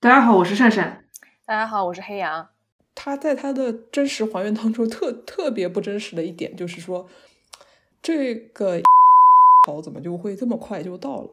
大家好，我是善善。大家好，我是黑羊。他在他的真实还原当中，特特别不真实的一点就是说，这个好怎么就会这么快就到了？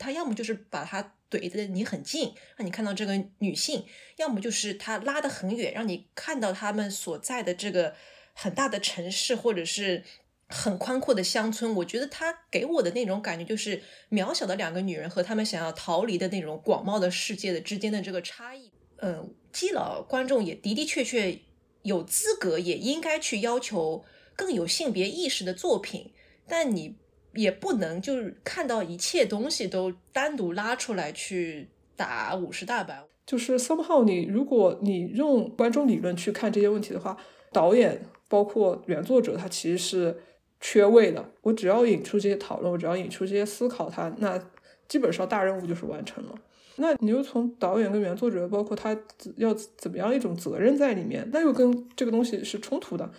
他要么就是把他怼的你很近，让你看到这个女性；要么就是他拉得很远，让你看到他们所在的这个很大的城市，或者是很宽阔的乡村。我觉得他给我的那种感觉，就是渺小的两个女人和她们想要逃离的那种广袤的世界的之间的这个差异。嗯，基佬观众也的的确确有资格，也应该去要求更有性别意识的作品，但你也不能就是看到一切东西都单独拉出来去打五十大板。就是 somehow 你如果你用观众理论去看这些问题的话，导演包括原作者他其实是缺位的。我只要引出这些讨论，我只要引出这些思考，他那基本上大任务就是完成了。那你又从导演跟原作者，包括他要怎么样一种责任在里面，那又跟这个东西是冲突的。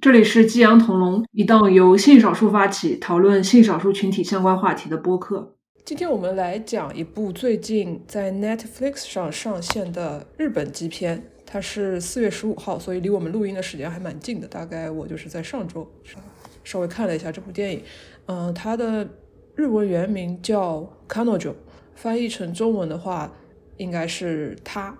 这里是激扬同龙，一档由性少数发起讨论性少数群体相关话题的播客。今天我们来讲一部最近在 Netflix 上上线的日本基片。它是四月十五号，所以离我们录音的时间还蛮近的。大概我就是在上周稍微看了一下这部电影。嗯，它的日文原名叫《Kanojo》，翻译成中文的话应该是他。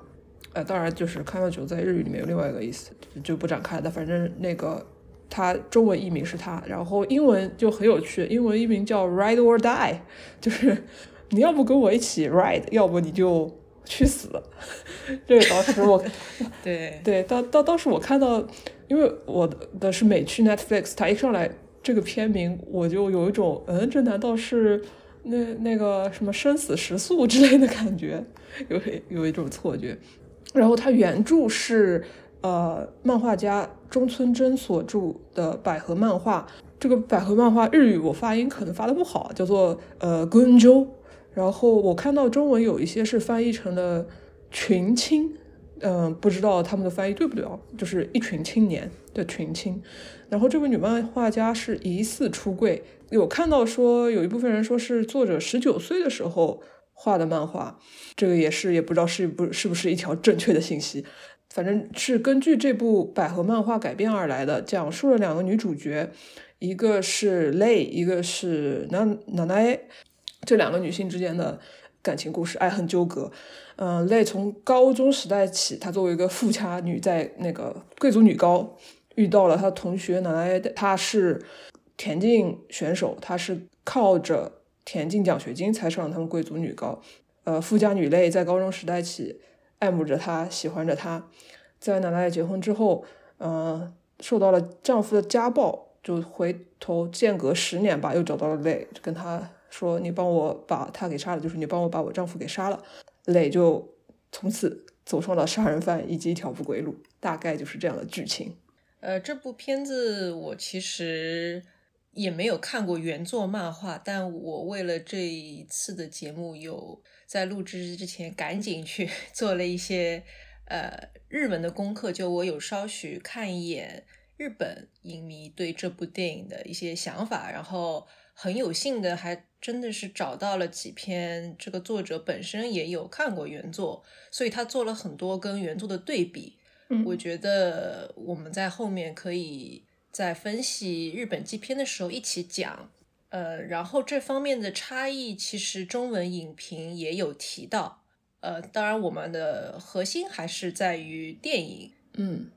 呃，当然就是《Kanojo》在日语里面有另外一个意思，就不展开了。反正那个它中文译名是他，然后英文就很有趣，英文译名叫《Ride or Die 》，就是你要不跟我一起 ride，要不你就。去死！这个当时我，对对，当当当时我看到，因为我的是美区 Netflix，它一上来这个片名，我就有一种，嗯，这难道是那那个什么生死时速之类的感觉，有有一种错觉。然后它原著是呃漫画家中村真所著的百合漫画，这个百合漫画日语我发音可能发的不好，叫做呃群纠。然后我看到中文有一些是翻译成了群青，嗯，不知道他们的翻译对不对啊？就是一群青年的群青。然后这位女漫画家是疑似出柜，有看到说有一部分人说是作者十九岁的时候画的漫画，这个也是也不知道是不是不是一条正确的信息。反正是根据这部百合漫画改编而来的，讲述了两个女主角，一个是 Lay，一个是南南奈。这两个女性之间的感情故事，爱恨纠葛。嗯，类从高中时代起，她作为一个富家女，在那个贵族女高遇到了她同学奶奶，她是田径选手，她是靠着田径奖学金才上了他们贵族女高。呃，富家女类在高中时代起爱慕着她，喜欢着她。在奶奶结婚之后，嗯，受到了丈夫的家暴，就回头间隔十年吧，又找到了类，跟他。说你帮我把他给杀了，就是你帮我把我丈夫给杀了，磊就从此走上了杀人犯以及一条不归路，大概就是这样的剧情。呃，这部片子我其实也没有看过原作漫画，但我为了这一次的节目，有在录制之前赶紧去 做了一些呃日文的功课，就我有稍许看一眼日本影迷对这部电影的一些想法，然后很有幸的还。真的是找到了几篇，这个作者本身也有看过原作，所以他做了很多跟原作的对比。嗯，我觉得我们在后面可以在分析日本纪片的时候一起讲。呃，然后这方面的差异其实中文影评也有提到。呃，当然我们的核心还是在于电影。嗯，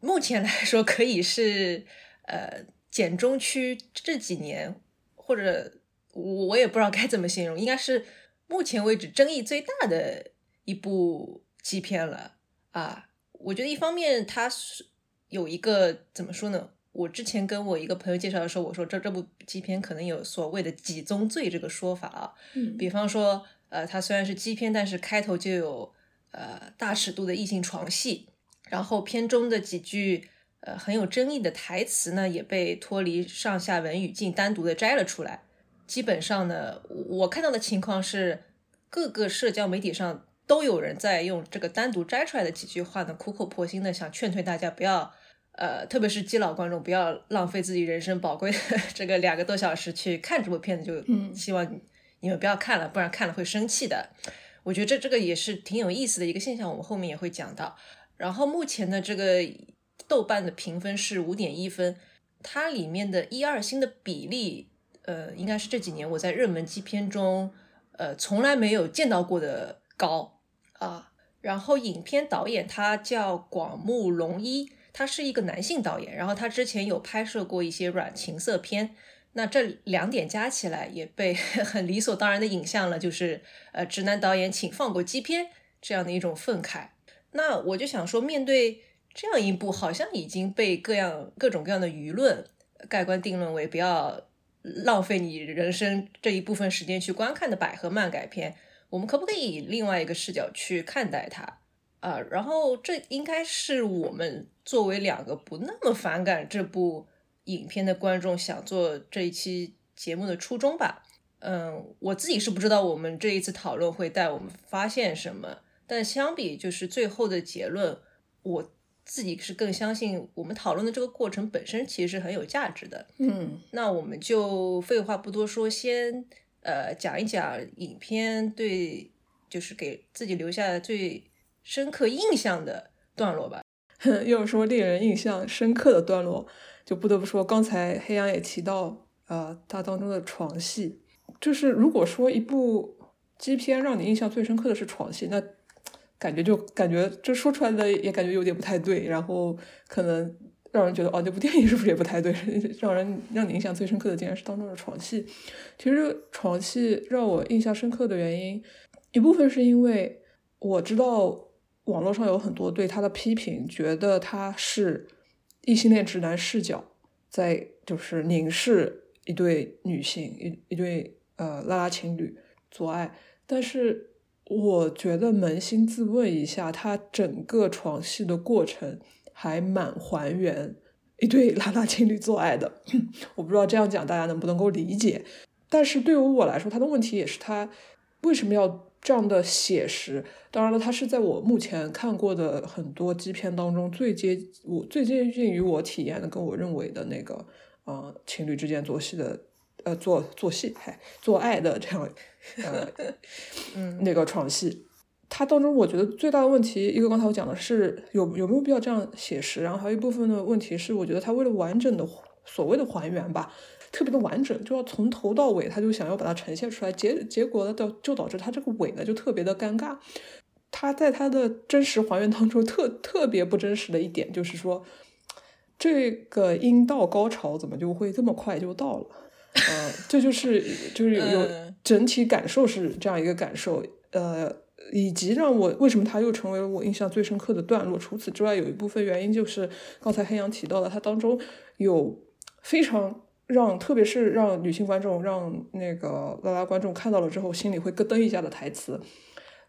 目前来说可以是呃简中区这几年或者。我我也不知道该怎么形容，应该是目前为止争议最大的一部基片了啊！我觉得一方面它是有一个怎么说呢？我之前跟我一个朋友介绍的时候，我说这这部基片可能有所谓的“几宗罪”这个说法啊。嗯，比方说，呃，它虽然是基片，但是开头就有呃大尺度的异性床戏，然后片中的几句呃很有争议的台词呢，也被脱离上下文语境单独的摘了出来。基本上呢，我看到的情况是，各个社交媒体上都有人在用这个单独摘出来的几句话呢，苦口婆心的想劝退大家不要呃，特别是基佬观众，不要浪费自己人生宝贵的这个两个多小时去看这部片子，就希望你们不要看了，不然看了会生气的。我觉得这这个也是挺有意思的一个现象，我们后面也会讲到。然后目前的这个豆瓣的评分是五点一分，它里面的一二星的比例，呃，应该是这几年我在热门基片中，呃，从来没有见到过的高啊。然后影片导演他叫广木隆一。他是一个男性导演，然后他之前有拍摄过一些软情色片，那这两点加起来也被 很理所当然的引向了，就是呃直男导演请放过基片这样的一种愤慨。那我就想说，面对这样一部好像已经被各样各种各样的舆论盖棺定论为不要浪费你人生这一部分时间去观看的百合漫改片，我们可不可以以另外一个视角去看待它？啊，然后这应该是我们作为两个不那么反感这部影片的观众想做这一期节目的初衷吧。嗯，我自己是不知道我们这一次讨论会带我们发现什么，但相比就是最后的结论，我自己是更相信我们讨论的这个过程本身其实是很有价值的。嗯，那我们就废话不多说，先呃讲一讲影片对就是给自己留下最。深刻印象的段落吧。要说令人印象深刻的段落，就不得不说刚才黑羊也提到，呃，它当中的床戏。就是如果说一部基片让你印象最深刻的是床戏，那感觉就感觉这说出来的也感觉有点不太对。然后可能让人觉得，哦，这部电影是不是也不太对？让人让你印象最深刻的竟然是当中的床戏。其实床戏让我印象深刻的原因，一部分是因为我知道。网络上有很多对他的批评，觉得他是异性恋直男视角，在就是凝视一对女性一一对呃拉拉情侣做爱。但是我觉得扪心自问一下，他整个床戏的过程还蛮还原一对拉拉情侣做爱的。我不知道这样讲大家能不能够理解。但是对于我来说，他的问题也是他为什么要？这样的写实，当然了，它是在我目前看过的很多基片当中最接我最接近于我体验的，跟我认为的那个，呃，情侣之间做戏的，呃，做做戏，嗨，做爱的这样，呃，嗯，那个床戏，它当中我觉得最大的问题，一个刚才我讲的是有有没有必要这样写实，然后还有一部分的问题是，我觉得它为了完整的所谓的还原吧。特别的完整，就要从头到尾，他就想要把它呈现出来，结结果呢，导就导致他这个尾呢就特别的尴尬。他在他的真实还原当中，特特别不真实的一点就是说，这个阴道高潮怎么就会这么快就到了？呃，这就是就是有有整体感受是这样一个感受，呃，以及让我为什么他又成为了我印象最深刻的段落。除此之外，有一部分原因就是刚才黑羊提到的，它当中有非常。让特别是让女性观众，让那个拉拉观众看到了之后，心里会咯噔一下的台词。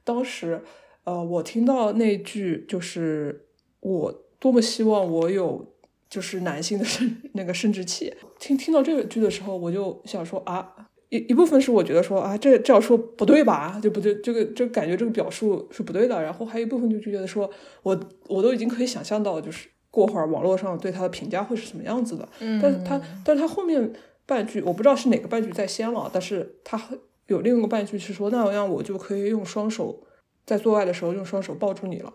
当时，呃，我听到那句就是“我多么希望我有就是男性的生那个生殖器”。听听到这个句的时候，我就想说啊，一一部分是我觉得说啊，这这样说不对吧？就不对，这个这感觉这个表述是不对的。然后还有一部分就觉得说我我都已经可以想象到，就是。过会儿网络上对他的评价会是什么样子的？嗯，但是他，但是他后面半句我不知道是哪个半句在先了，但是他有另一个半句是说，那样我就可以用双手在做爱的时候用双手抱住你了。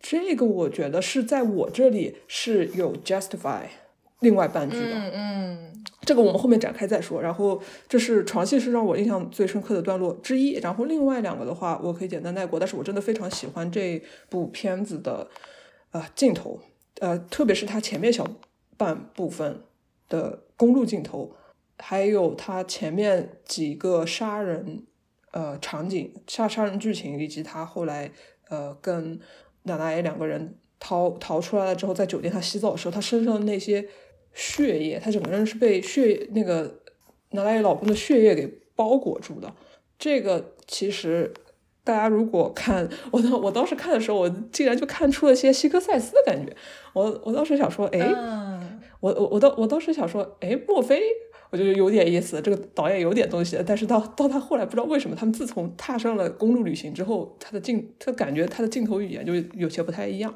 这个我觉得是在我这里是有 justify 另外半句的。嗯嗯，这个我们后面展开再说。然后这是床戏是让我印象最深刻的段落之一。然后另外两个的话，我可以简单带过。但是我真的非常喜欢这部片子的呃镜头。呃，特别是他前面小半部分的公路镜头，还有他前面几个杀人呃场景、杀杀人剧情，以及他后来呃跟奶奶两个人逃逃出来了之后，在酒店他洗澡的时候，他身上的那些血液，他整个人是被血那个奶奶老公的血液给包裹住的。这个其实。大家如果看我当我当时看的时候，我竟然就看出了些希克赛斯的感觉。我我当时想说，哎，我我我当我当时想说，哎，莫非我觉得有点意思，这个导演有点东西。但是到到他后来，不知道为什么，他们自从踏上了公路旅行之后，他的镜，他感觉他的镜头语言就有些不太一样。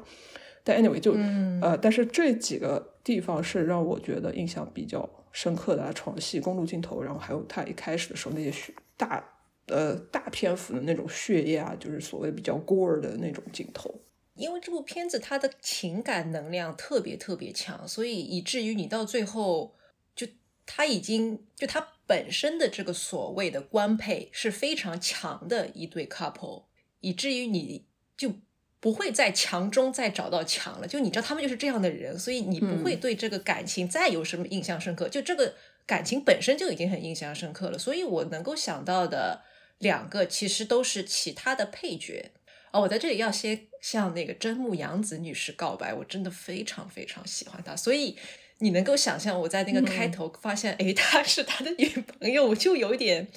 但 anyway 就、嗯呃，但是这几个地方是让我觉得印象比较深刻的啊，床戏、公路镜头，然后还有他一开始的时候那些血大呃大篇幅的那种血液啊，就是所谓比较 gore 的那种镜头。因为这部片子它的情感能量特别特别强，所以以至于你到最后就他已经就他本身的这个所谓的官配是非常强的一对 couple，以至于你就不会在强中再找到强了。就你知道他们就是这样的人，所以你不会嗯对这个感情再有什么印象深刻。就这个感情本身就已经很印象深刻了，所以我能够想到的两个其实都是其他的配角。哦，我在这里要先向那个真木阳子女士告白，我真的非常非常喜欢她，所以你能够想象我在那个开头发现，诶，她是他的女朋友，我就有一点，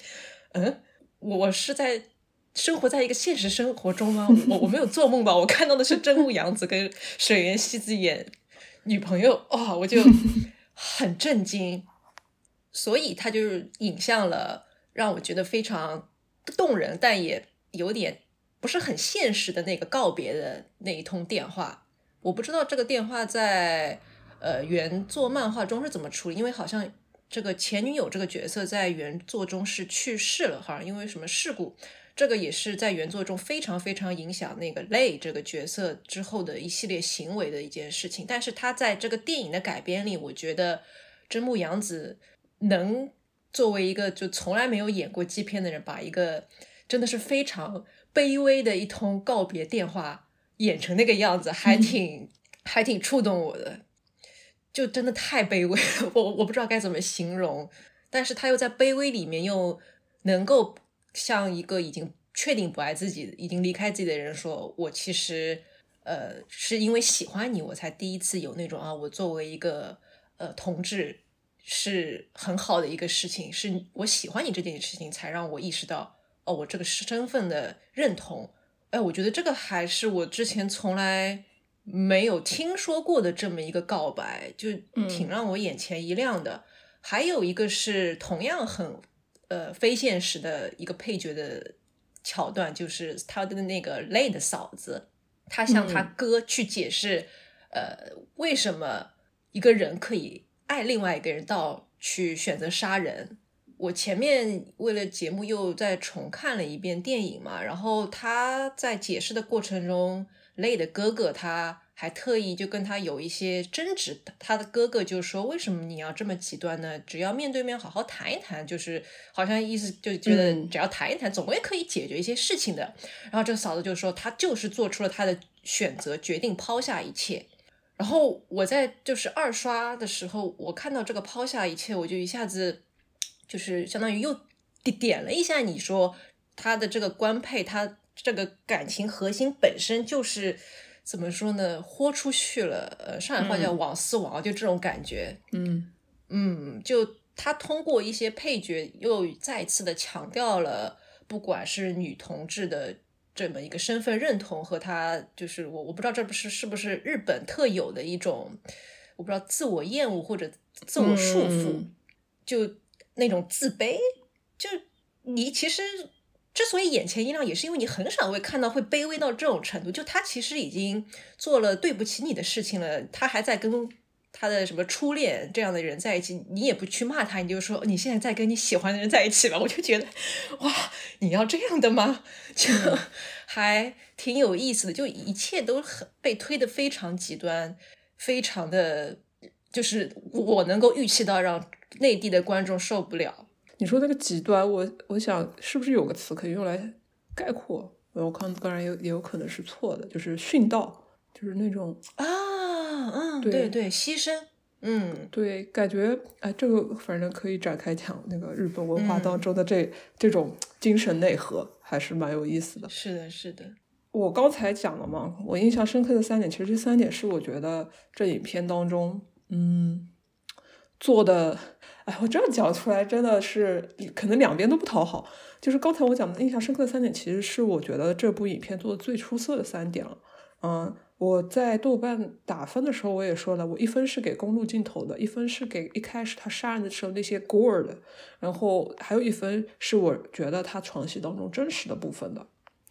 嗯，我是在生活在一个现实生活中吗？我我没有做梦吧？我看到的是真木阳子跟水原希子演女朋友，哦，我就 很震惊，所以他就是影像了让我觉得非常动人，但也有点不是很现实的那个告别的那一通电话。我不知道这个电话在呃原作漫画中是怎么处理，因为好像这个前女友这个角色在原作中是去世了，好像因为什么事故。这个也是在原作中非常非常影响那个泪这个角色之后的一系列行为的一件事情。但是他在这个电影的改编里，我觉得真木阳子能作为一个就从来没有演过基片的人，把一个真的是非常卑微的一通告别电话演成那个样子，还挺、还挺触动我的。就真的太卑微了，我我不知道该怎么形容，但是他又在卑微里面又能够像一个已经确定不爱自己、已经离开自己的人说：“我其实呃是因为喜欢你，我才第一次有那种啊，我作为一个呃同志是很好的一个事情，是我喜欢你这件事情才让我意识到哦，我这个身份的认同。哎，我觉得这个还是我之前从来没有听说过的这么一个告白，就挺让我眼前一亮的。还有一个是同样很呃非现实的一个配角的桥段，就是他的那个累的嫂子，他向他哥去解释，呃，为什么一个人可以爱另外一个人到去选择杀人。我前面为了节目又再重看了一遍电影嘛，然后他在解释的过程中，累的哥哥他还特意就跟他有一些争执，他的哥哥就说：“为什么你要这么极端呢？只要面对面好好谈一谈，就是好像意思就觉得嗯只要谈一谈，总归可以解决一些事情的。”然后这个嫂子就说：“她就是做出了她的选择，决定抛下一切。”然后我在就是二刷的时候，我看到这个抛下一切，我就一下子就是相当于又点点了一下你说他的这个官配，他这个感情核心本身就是怎么说呢？豁出去了，呃，上海话叫王思王，就这种感觉。嗯嗯，就他通过一些配角又再次的强调了，不管是女同志的这么一个身份认同和他就是我我不知道这不是是不是日本特有的一种，我不知道自我厌恶或者自我束缚，嗯就那种自卑，就你其实。之所以眼前一亮，也是因为你很少会看到会卑微到这种程度。就他其实已经做了对不起你的事情了，他还在跟他的什么初恋这样的人在一起，你也不去骂他，你就说你现在在跟你喜欢的人在一起了。我就觉得，哇，你要这样的吗？就 还挺有意思的，就一切都很被推得非常极端，非常的，就是我能够预期到让内地的观众受不了。你说那个极端，我我想是不是有个词可以用来概括？我看当然有也有可能是错的，就是殉道，就是那种啊，嗯，对对对，牺牲，嗯，对，感觉哎，这个反正可以展开讲那个日本文化嗯当中的这、这种精神内核，还是蛮有意思的。是的，是的，我刚才讲了嘛，我印象深刻的三点，其实这三点是我觉得这影片当中，嗯，做的，哎，我这样讲出来真的是可能两边都不讨好。就是刚才我讲的印象深刻的三点，其实是我觉得这部影片做的最出色的三点了。嗯，我在豆瓣打分的时候，我也说了，我一分是给公路镜头的，一分是给一开始他杀人的时候那些 gore 的，然后还有一分是我觉得他床戏当中真实的部分的。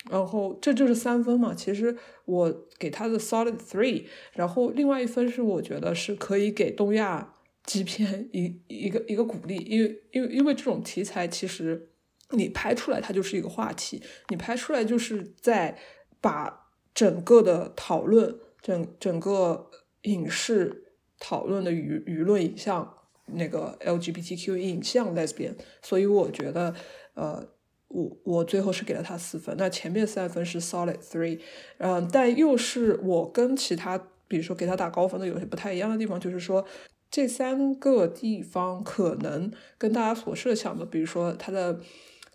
然后这就是三分嘛。其实我给他的 solid three，然后另外一分是我觉得是可以给东亚基片一一个一个鼓励，因为因为因为这种题材其实你拍出来它就是一个话题，你拍出来就是在把整个的讨论整整个影视讨论的舆舆论影像那个 LGBTQ 影像 lesbian，所以我觉得呃。我我最后是给了他四分，那前面三分是 solid three，嗯，但又是我跟其他，比如说给他打高分的有些不太一样的地方，就是说这三个地方可能跟大家所设想的，比如说他的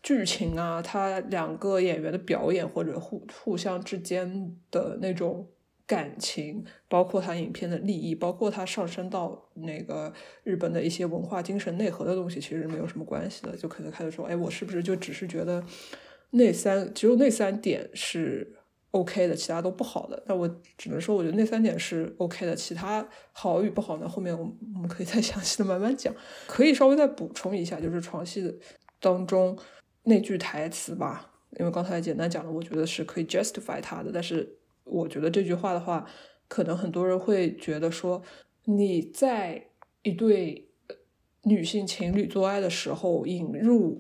剧情啊，他两个演员的表演或者互互相之间的那种。感情，包括他影片的利益，包括他上升到那个日本的一些文化精神内核的东西，其实没有什么关系的。就可能开始说，哎，我是不是就只是觉得那三只有那三点是 OK 的，其他都不好的？那我只能说，我觉得那三点是 OK 的，其他好与不好呢？后面我们我们可以再详细的慢慢讲。可以稍微再补充一下，就是床戏当中那句台词吧，因为刚才简单讲了，我觉得是可以 justify 他的，但是。我觉得这句话的话，可能很多人会觉得说，你在一对女性情侣做爱的时候引入，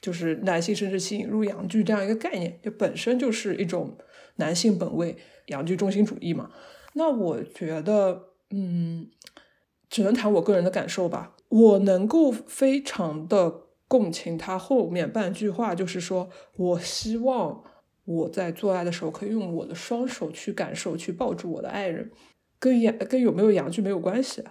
就是男性生殖器引入阳具这样一个概念，就本身就是一种男性本位、阳具中心主义嘛。那我觉得，嗯，只能谈我个人的感受吧。我能够非常的共情他后面半句话，就是说我希望。我在做爱的时候，可以用我的双手去感受，去抱住我的爱人，跟阳跟有没有阳具没有关系。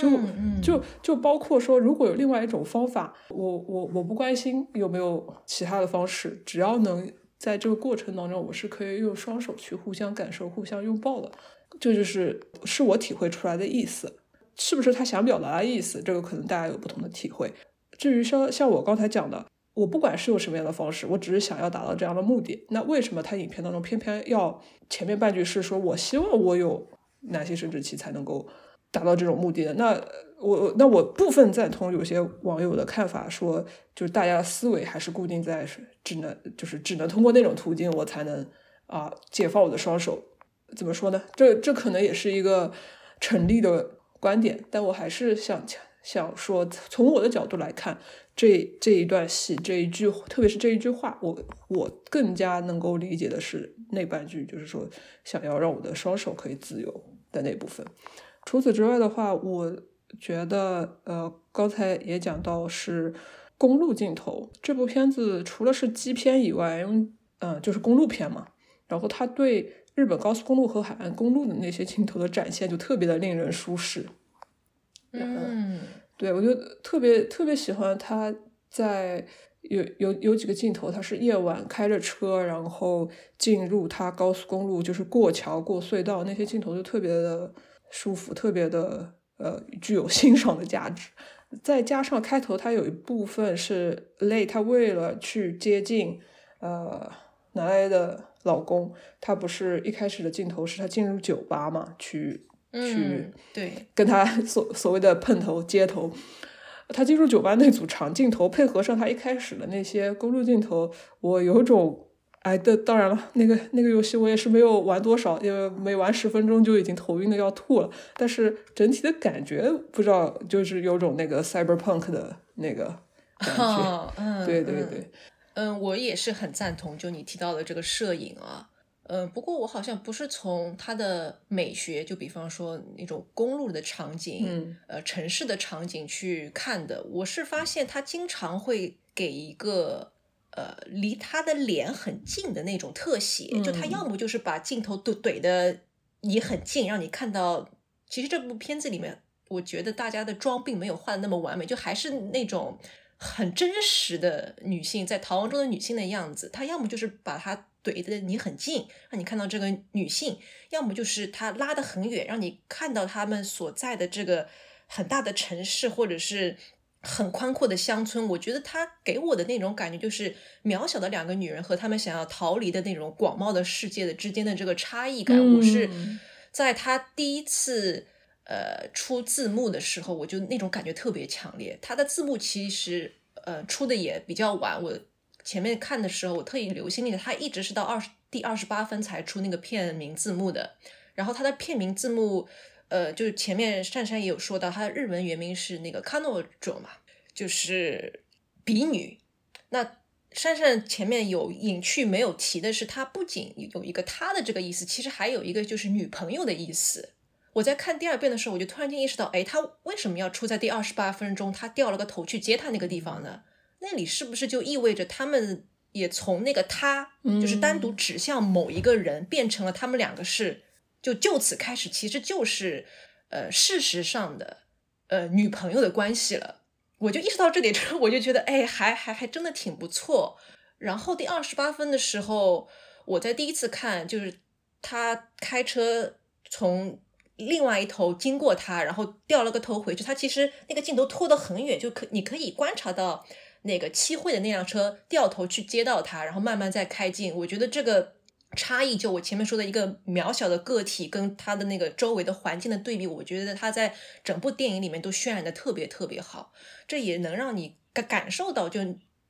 就就就包括说，如果有另外一种方法，我我我不关心有没有其他的方式，只要能在这个过程当中，我是可以用双手去互相感受、互相拥抱的。这就是是我体会出来的意思，是不是他想表达的意思？这个可能大家有不同的体会。至于像像我刚才讲的。我不管是用什么样的方式，我只是想要达到这样的目的。那为什么他影片当中偏偏要前面半句是说我希望我有男性生殖器才能够达到这种目的呢？那我那我部分赞同有些网友的看法，说就是大家的思维还是固定在只能就是只能通过那种途径我才能啊解放我的双手。怎么说呢？这这可能也是一个成立的观点，但我还是想强想说，从我的角度来看。这这一段戏，这一句，特别是这一句话，我我更加能够理解的是那半句，就是说想要让我的双手可以自由的那部分。除此之外的话，我觉得，呃，刚才也讲到是公路镜头，这部片子除了是基片以外，因为嗯，就是公路片嘛，然后它对日本高速公路和海岸公路的那些镜头的展现，就特别的令人舒适。嗯。对，我就特别特别喜欢他在有有有几个镜头，他是夜晚开着车，然后进入他高速公路，就是过桥过隧道那些镜头就特别的舒服，特别的呃具有欣赏的价值。再加上开头他有一部分是累，他为了去接近呃南爱的老公，他不是一开始的镜头是他进入酒吧嘛去。去对跟他 所所谓的碰头接头，他进入酒吧那组长镜头，配合上他一开始的那些公路镜头，我有种哎的，当然了，那个那个游戏我也是没有玩多少，因为没玩十分钟就已经头晕的要吐了。但是整体的感觉不知道，就是有种那个 cyberpunk 的那个感觉。嗯，对对对，嗯，我也是很赞同，就你提到的这个摄影啊。呃，不过我好像不是从它的美学，就比方说那种公路的场景，呃，城市的场景去看的。我是发现他经常会给一个呃离他的脸很近的那种特写，就他要么就是把镜头怼怼的你很近，让你看到。其实这部片子里面，我觉得大家的妆并没有画的那么完美，就还是那种很真实的女性在逃亡中的女性的样子。他要么就是把它。怼的你很近，让你看到这个女性；要么就是她拉得很远，让你看到他们所在的这个很大的城市，或者是很宽阔的乡村。我觉得她给我的那种感觉，就是渺小的两个女人和他们想要逃离的那种广袤的世界的之间的这个差异感。我是在她第一次呃出字幕的时候，我就那种感觉特别强烈。她的字幕其实呃出的也比较晚，我。前面看的时候，我特意留心那个，他一直是到二十第二十八分才出那个片名字幕的。然后他的片名字幕，呃，就是前面珊珊也有说到，他的日文原名是那个 “kanojo” 嘛，就是比女。那珊珊前面有隐去没有提的是，它不仅有一个他的这个意思，其实还有一个就是女朋友的意思。我在看第二遍的时候，我就突然间意识到，哎，他为什么要出在第二十八分钟？他掉了个头去接他那个地方呢？那里是不是就意味着他们也从那个他，就是单独指向某一个人，变成了他们两个是，就就此开始，其实就是呃事实上的呃女朋友的关系了。我就意识到这点之后，我就觉得，哎，还还还真的挺不错。然后第二十八分的时候，我在第一次看，就是他开车从。另外一头经过他，然后掉了个头回去。他其实那个镜头拖得很远，就可你可以观察到那个七惠的那辆车掉头去接到他，然后慢慢再开进。我觉得这个差异，就我前面说的一个渺小的个体跟他的那个周围的环境的对比，我觉得他在整部电影里面都渲染的特别特别好。这也能让你感感受到，就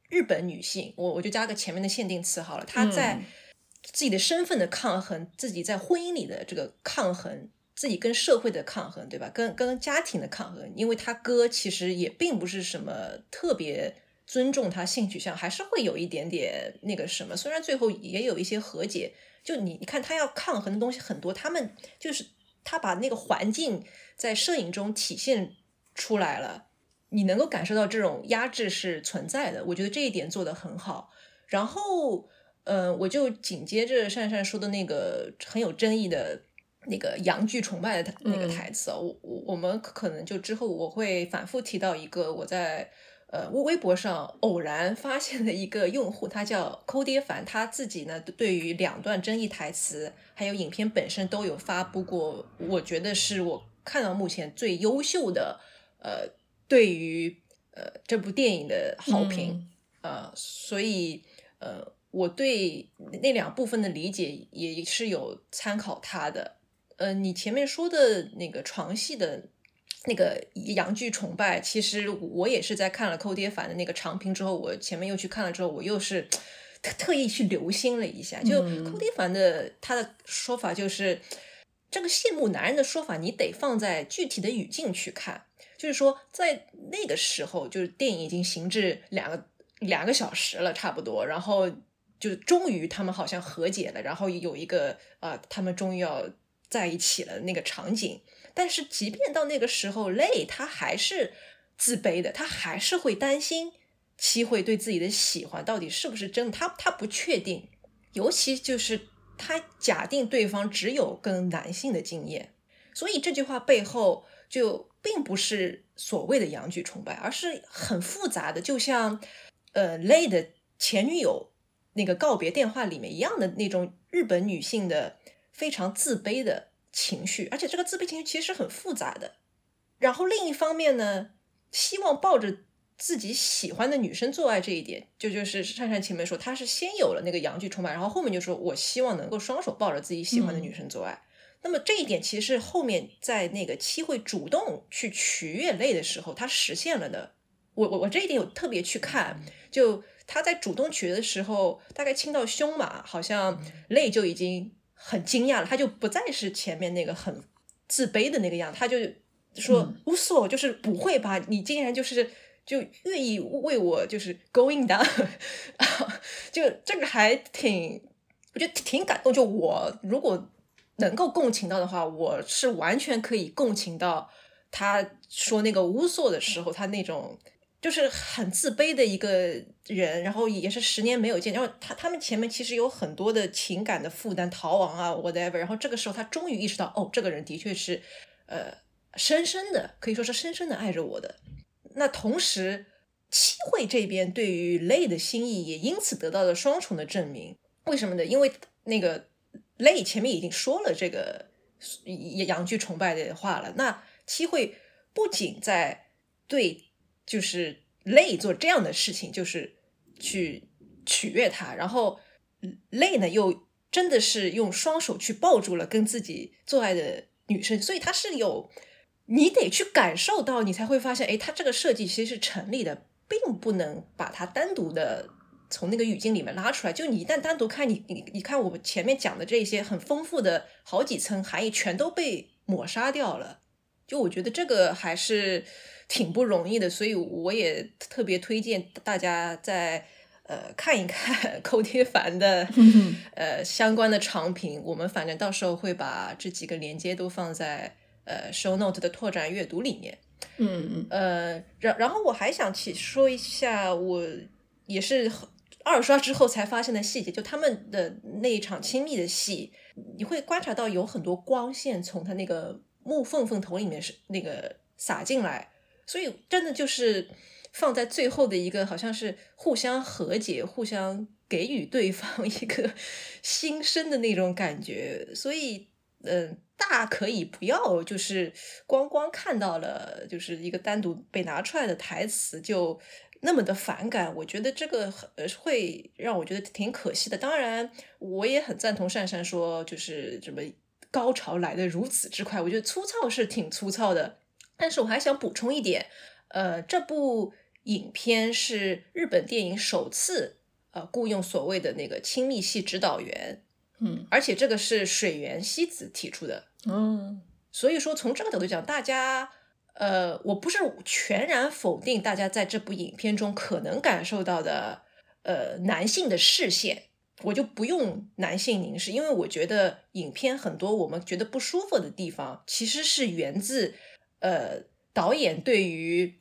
日本女性，我我就加个前面的限定词好了，她在自己的身份的抗衡，自己在婚姻里的这个抗衡。自己跟社会的抗衡，对吧？跟跟家庭的抗衡，因为他哥其实也并不是什么特别尊重他性取向，还是会有一点点那个什么。虽然最后也有一些和解，就你你看他要抗衡的东西很多，他们就是他把那个环境在摄影中体现出来了，你能够感受到这种压制是存在的。我觉得这一点做得很好。然后，嗯，我就紧接着善善说的那个很有争议的。那个洋剧崇拜的那个台词啊，我我我们可能就之后我会反复提到一个我在呃微微博上偶然发现的一个用户，他叫抠爹凡，他自己呢对于两段争议台词还有影片本身都有发布过，我觉得是我看到目前最优秀的呃对于呃这部电影的好评呃，所以呃我对那两部分的理解也是有参考他的。呃，你前面说的那个床戏的那个洋剧崇拜，其实我也是在看了寇爹凡的那个长评之后，我前面又去看了之后，我又是特特意去留心了一下。就寇爹凡的他的说法就是，这个羡慕男人的说法，你得放在具体的语境去看。就是说，在那个时候，就是电影已经行至两个两个小时了，差不多，然后就终于他们好像和解了，然后有一个呃，他们终于要。在一起了那个场景，但是即便到那个时候，累他还是自卑的，他还是会担心七会对自己的喜欢到底是不是真的，他他不确定，尤其就是他假定对方只有跟男性的经验，所以这句话背后就并不是所谓的阳具崇拜，而是很复杂的，就像呃累的前女友那个告别电话里面一样的那种日本女性的。非常自卑的情绪，而且这个自卑情绪其实很复杂的。然后另一方面呢，希望抱着自己喜欢的女生做爱这一点，就就是善善前面说，他是先有了那个阳具崇拜，然后后面就说我希望能够双手抱着自己喜欢的女生做爱。那么这一点其实后面在那个七会主动去取悦泪的时候，他实现了的。我我我这一点有特别去看，就他在主动取悦的时候，大概亲到胸嘛，好像泪就已经。很惊讶了，他就不再是前面那个很自卑的那个样，他就说无所，就是不会吧？你竟然就是就愿意为我就是 going down，就这个还挺，我觉得挺感动。就我如果能够共情到的话，我是完全可以共情到他说那个无所的时候，他那种。就是很自卑的一个人，然后也是十年没有见，然后他他们前面其实有很多的情感的负担，逃亡啊，whatever，然后这个时候他终于意识到，哦，这个人的确是，呃，深深的可以说是深深的爱着我的。那同时，七惠这边对于泪的心意也因此得到了双重的证明。为什么呢？因为那个泪前面已经说了这个阳具崇拜的话了，那七惠不仅在对。就是累做这样的事情，就是去取悦他，然后累呢又真的是用双手去抱住了跟自己做爱的女生，所以他是有你得去感受到，你才会发现，哎，他这个设计其实是成立的，并不能把它单独的从那个语境里面拉出来。就你一旦单独看，你你你看我们前面讲的这些很丰富的好几层含义，全都被抹杀掉了。就我觉得这个还是挺不容易的，所以我也特别推荐大家在呃看一看 寇天凡的 呃相关的长评。我们反正到时候会把这几个连接都放在呃 show note 的拓展阅读里面。嗯嗯呃，然然后我还想起说一下，我也是二刷之后才发现的细节，就他们的那一场亲密的戏，你会观察到有很多光线从他那个木缝缝头里面是那个洒进来，所以真的就是放在最后的一个，好像是互相和解、互相给予对方 一个新生的那种感觉，所以嗯。大可以不要，就是光光看到了，就是一个单独被拿出来的台词就那么的反感。我觉得这个呃会让我觉得挺可惜的。当然，我也很赞同善善说，就是什么高潮来的如此之快。我觉得粗糙是挺粗糙的，但是我还想补充一点，呃，这部影片是日本电影首次呃雇佣所谓的那个亲密戏指导员。嗯，而且这个是水原希子提出的，嗯，所以说从这个角度讲，大家，呃，我不是全然否定大家在这部影片中可能感受到的，呃，男性的视线，我就不用男性凝视，因为我觉得影片很多我们觉得不舒服的地方，其实是源自，呃，导演对于，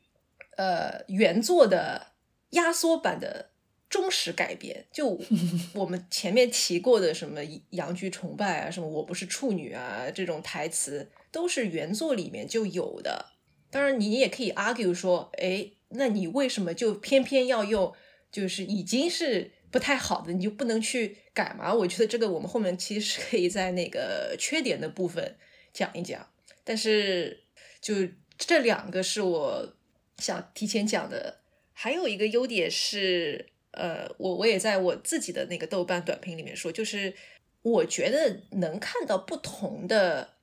呃，原作的压缩版的。忠实改编，就 我们前面提过的什么阳具崇拜啊，什么我不是处女啊，这种台词都是原作里面就有的。当然，你也可以 argue 说，哎，那你为什么就偏偏要用，就是已经是不太好的，你就不能去改吗？我觉得这个我们后面其实可以在那个缺点的部分讲一讲。但是，就这两个是我想提前讲的，还有一个优点是。呃，我我也在我自己的那个豆瓣短评里面说，就是我觉得能看到不同的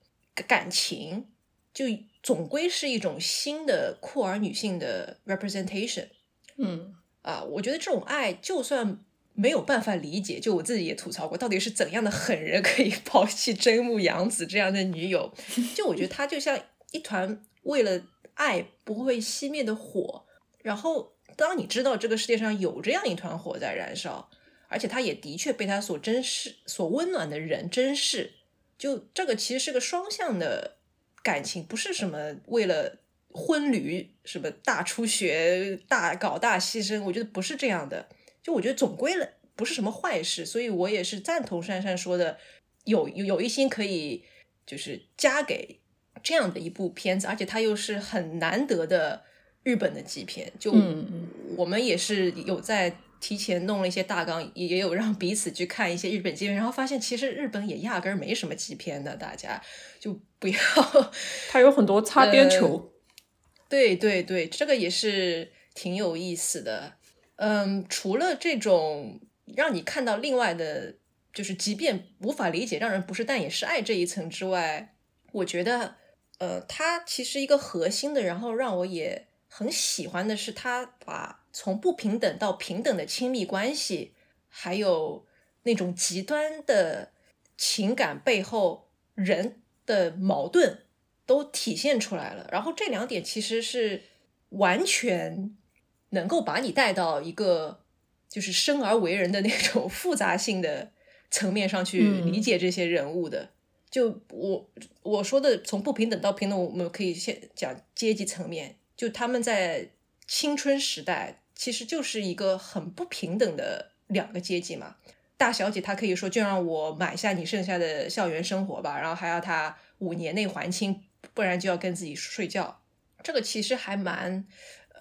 感情，就总归是一种新的酷儿女性的 representation。嗯，啊，我觉得这种爱就算没有办法理解，就我自己也吐槽过，到底是怎样的狠人可以抛弃真木阳子这样的女友？就我觉得他就像一团为了爱不会熄灭的火，然后。当你知道这个世界上有这样一团火在燃烧，而且他也的确被他所珍视、所温暖的人珍视，就这个其实是个双向的感情，不是什么为了婚旅什么大出血、大搞大牺牲，我觉得不是这样的。就我觉得总归了不是什么坏事，所以我也是赞同珊珊说的，有有有一心可以就是加给这样的一部片子，而且它又是很难得的。日本的纪片，就我们也是有在提前弄了一些大纲，也有让彼此去看一些日本基片，然后发现其实日本也压根儿没什么基片的，大家就不要。它有很多擦边球。对对对，这个也是挺有意思的。嗯，除了这种让你看到另外的，就是即便无法理解，让人不是但也是爱这一层之外，我觉得，呃，它其实一个核心的，然后让我也。很喜欢的是，他把从不平等到平等的亲密关系，还有那种极端的情感背后人的矛盾都体现出来了。然后这两点其实是完全能够把你带到一个就是生而为人的那种 复杂性的层面上去理解这些人物的。就我我说的从不平等到平等，我们可以先讲阶级层面。就他们在青春时代，其实就是一个很不平等的两个阶级嘛。大小姐她可以说就让我买下你剩下的校园生活吧，然后还要她五年内还清，不然就要跟自己睡觉。这个其实还蛮，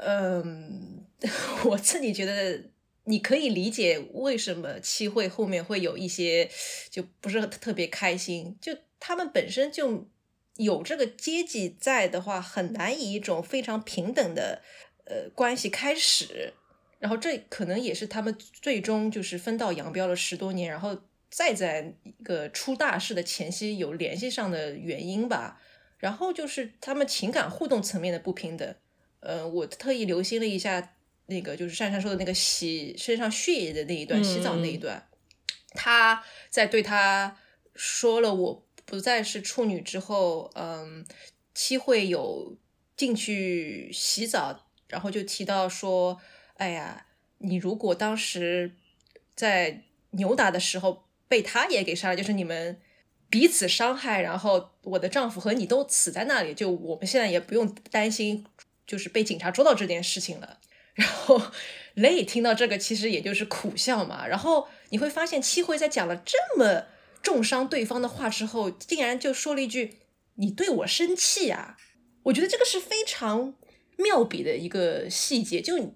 嗯，我自己觉得你可以理解为什么七会后面会有一些就不是特别开心，就他们本身就。有这个阶级在的话，很难以一种非常平等的呃关系开始。然后这可能也是他们最终就是分道扬镳了十多年，然后再在一个出大事的前夕有联系上的原因吧。然后就是他们情感互动层面的不平等。呃，我特意留心了一下那个就是珊珊说的那个洗身上血液的那一段，洗澡那一段，他在对他说了我不再是处女之后，嗯，七会有进去洗澡，然后就提到说，哎呀，你如果当时在扭打的时候被他也给杀了，就是你们。彼此伤害，然后我的丈夫和你都死在那里，就我们现在也不用担心，就是被警察捉到这件事情了。然后雷听到这个，其实也就是苦笑嘛。然后你会发现，七惠在讲了这么重伤对方的话之后，竟然就说了一句：“你对我生气啊？”我觉得这个是非常妙笔的一个细节，就你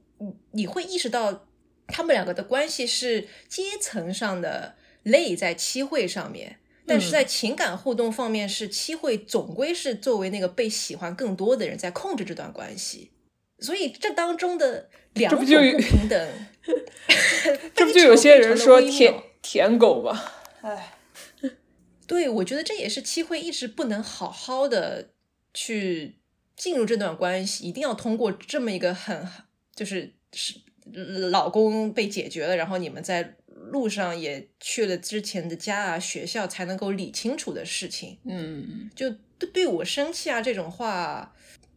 你会意识到他们两个的关系是阶层上的累在七惠上面。但是在情感互动方面，是七会总归是作为那个被喜欢更多的人在控制这段关系，所以这当中的两种不平等，这不就有些人说舔舔狗吗？哎，对，我觉得这也是七会一直不能好好的去进入这段关系，一定要通过这么一个很就是是老公被解决了，然后你们在。路上也去了之前的家啊，学校才能够理清楚的事情。嗯，就对对我生气啊这种话，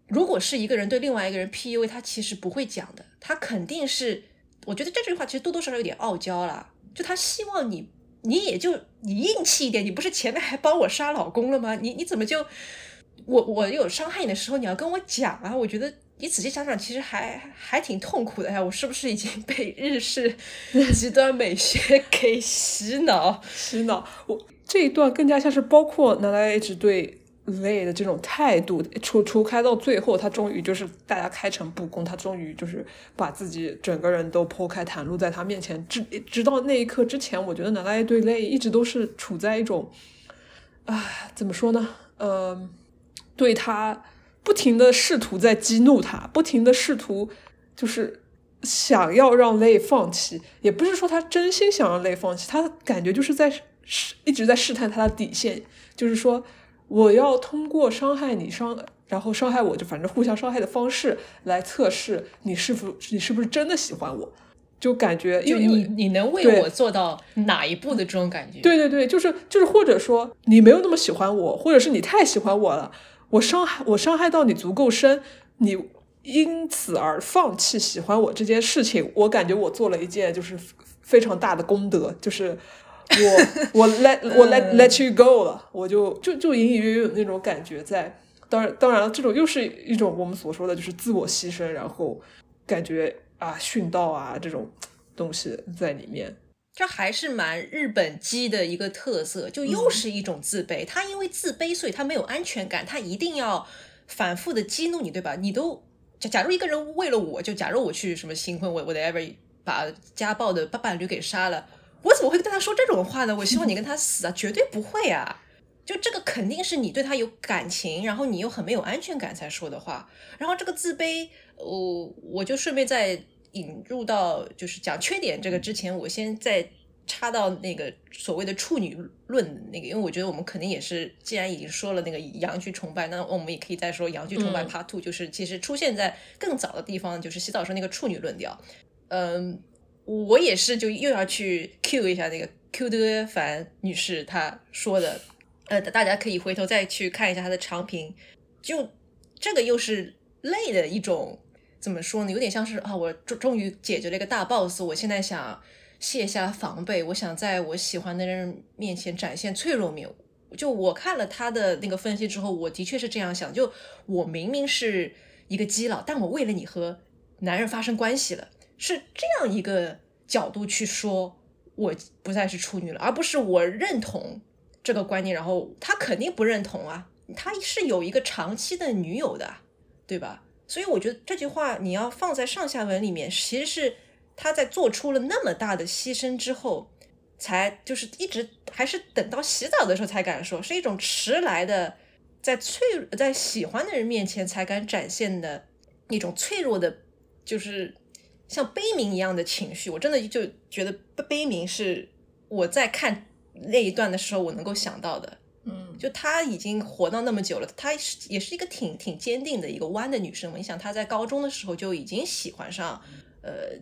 如果是一个人对另外一个人 PUA，他其实不会讲的。他肯定是，我觉得这句话其实多多少少有点傲娇了。就他希望你，你也就你硬气一点。你不是前面还帮我杀老公了吗？你你怎么就我我有伤害你的时候，你要跟我讲啊？我觉得。你仔细想想，其实还还挺痛苦的呀。我是不是已经被日式 极端美学给洗脑？洗脑？我这一段更加像是包括南来一直对 Lay 的这种态度，除除开到最后，他终于就是大家开诚布公，他终于就是把自己整个人都剖开袒露在他面前。直直到那一刻之前，我觉得南来对 Lay 一直都是处在一种，啊，怎么说呢？嗯，对他。不停的试图在激怒他，不停的试图就是想要让泪放弃，也不是说他真心想让泪放弃，他感觉就是在试一直在试探他的底线，就是说我要通过伤害你伤，然后伤害我就反正互相伤害的方式来测试你是否你是不是真的喜欢我，就感觉因为你你能为我做到哪一步的这种感觉？对对对，就是就是或者说你没有那么喜欢我，或者是你太喜欢我了。我伤害我伤害到你足够深，你因此而放弃喜欢我这件事情，我感觉我做了一件就是非常大的功德，就是我 我 let 我 let let you go 了，我就就就隐隐约约有那种感觉在。当然当然了，这种又是一种我们所说的就是自我牺牲，然后感觉啊殉道啊这种东西在里面。这还是蛮日本鸡的一个特色，就又是一种自卑。他因为自卑，所以他没有安全感，他一定要反复的激怒你，对吧？你都假假如一个人为了我，就假如我去什么新婚，我我 ever 把家暴的伴侣给杀了，我怎么会跟他说这种话呢？我希望你跟他死啊，绝对不会啊！就这个肯定是你对他有感情，然后你又很没有安全感才说的话。然后这个自卑，我我就顺便再。引入到就是讲缺点这个之前，我先再插到那个所谓的处女论那个，因为我觉得我们肯定也是，既然已经说了那个阳具崇拜，那我们也可以再说阳具崇拜 Part Two，就是其实出现在更早的地方，就是洗澡时候那个处女论调。嗯，我也是就又要去 Q 一下那个 Q 德凡女士她说的，呃，大家可以回头再去看一下她的长评，就这个又是类的一种。怎么说呢？有点像是啊，我终终于解决了一个大 boss，我现在想卸下防备，我想在我喜欢的人面前展现脆弱面。就我看了他的那个分析之后，我的确是这样想。就我明明是一个基佬，但我为了你和男人发生关系了，是这样一个角度去说，我不再是处女了，而不是我认同这个观念，然后他肯定不认同啊，他是有一个长期的女友的，对吧？所以我觉得这句话你要放在上下文里面，其实是他在做出了那么大的牺牲之后，才就是一直还是等到洗澡的时候才敢说，是一种迟来的，在脆在喜欢的人面前才敢展现的一种脆弱的，就是像悲鸣一样的情绪。我真的就觉得悲鸣是我在看那一段的时候我能够想到的。就她已经活到那么久了，她是也是一个挺挺坚定的一个弯的女生嘛。你想她在高中的时候就已经喜欢上呃，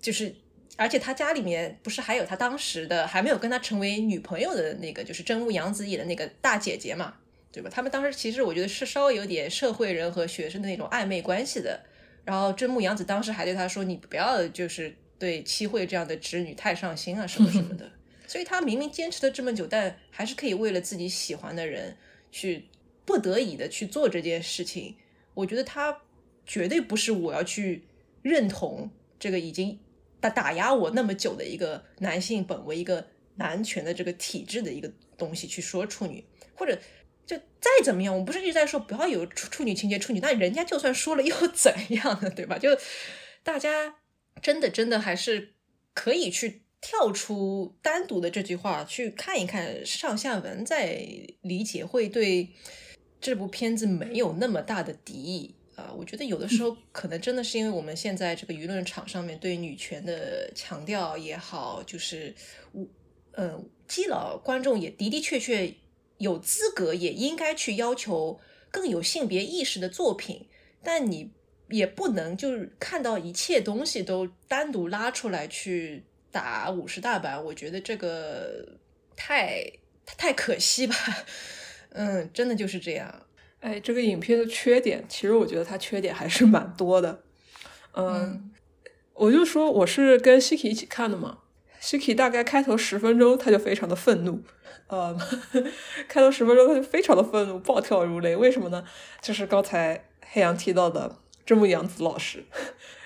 就是而且他家里面不是还有他当时的还没有跟他成为女朋友的那个，就是真木阳子演的那个大姐姐嘛，对吧？他们当时其实我觉得是稍微有点社会人和学生的那种暧昧关系的。然后真木阳子当时还对他说：“你不要就是对七惠这样的侄女太上心啊，什么什么的。” 所以他明明坚持了这么久，但还是可以为了自己喜欢的人去不得已的去做这件事情。我觉得他绝对不是我要去认同这个已经打打压我那么久的一个男性本为一个男权的这个体制的一个东西去说处女，或者就再怎么样，我不是一直在说不要有处处女情节处女，那人家就算说了又怎样呢？对吧？就大家真的真的还是可以去跳出单独的这句话去看一看上下文，再理解会对。这部片子没有那么大的敌意啊，我觉得有的时候可能真的是因为我们现在这个舆论场上面对女权的强调也好，就是我嗯，基佬观众也的的确确有资格，也应该去要求更有性别意识的作品，但你也不能就是看到一切东西都单独拉出来去打五十大板，我觉得这个太太可惜吧。嗯，真的就是这样。哎，这个影片的缺点，其实我觉得它缺点还是蛮多的。嗯，我就说我是跟 Siki 一起看的嘛。Siki 大概开头十分钟他就非常的愤怒，呃，开头十分钟他就非常的愤怒，暴跳如雷。为什么呢？就是刚才黑羊提到的真木阳子老师，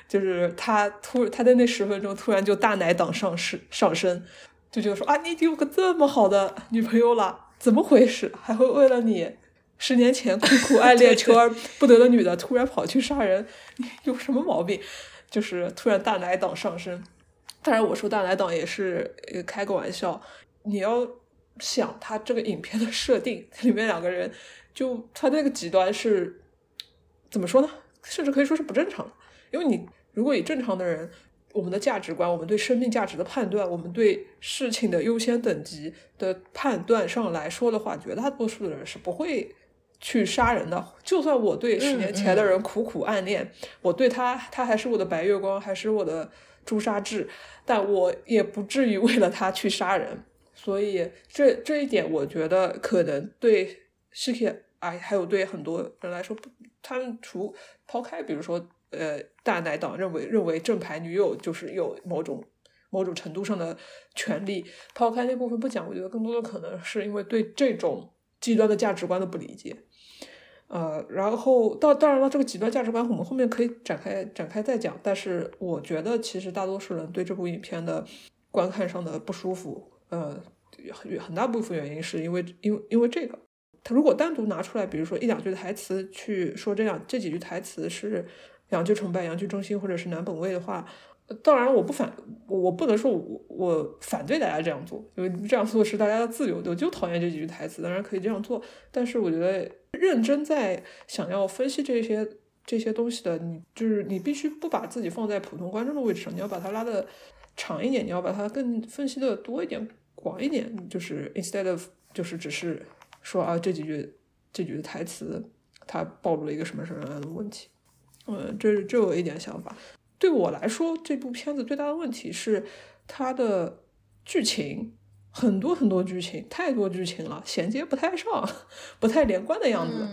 就是他突他在那十分钟突然就大奶党上市上身，就觉得说啊，你已经有个这么好的女朋友了。怎么回事？还会为了你十年前苦苦暗恋求而不得的女的，突然跑去杀人？你有什么毛病？就是突然大奶党上身。当然，我说大奶党也是开个玩笑。你要想他这个影片的设定，里面两个人就他那个极端是怎么说呢？甚至可以说是不正常的。因为你如果以正常的人。我们的价值观，我们对生命价值的判断，我们对事情的优先等级的判断上来说的话，绝大多数的人是不会去杀人的。就算我对十年前的人苦苦暗恋，我对他，他还是我的白月光，还是我的朱砂痣，但我也不至于为了他去杀人。所以这这一点，我觉得可能对世界哎，还有对很多人来说，他们除抛开，比如说。呃，大奶党认为认为正牌女友就是有某种某种程度上的权利。抛开那部分不讲，我觉得更多的可能是因为对这种极端的价值观的不理解。呃，然后到当然了，这个极端价值观我们后面可以展开展开再讲。但是我觉得，其实大多数人对这部影片的观看上的不舒服，呃，很很大部分原因是因为因为因为这个。他如果单独拿出来，比如说一两句台词去说这样这几句台词是。阳具崇拜、阳具中心，或者是男本位的话，当然我不反，我不能说我我反对大家这样做，因为这样做是大家的自由。我就讨厌这几句台词，当然可以这样做，但是我觉得认真在想要分析这些这些东西的，你就是你必须不把自己放在普通观众的位置上，你要把它拉的长一点，你要把它更分析的多一点、广一点，就是 instead of 就是只是说啊这几句这几句台词，它暴露了一个什么什么样的问题。嗯，这这有一点想法。对我来说，这部片子最大的问题是它的剧情很多很多剧情，太多剧情了，衔接不太上，不太连贯的样子。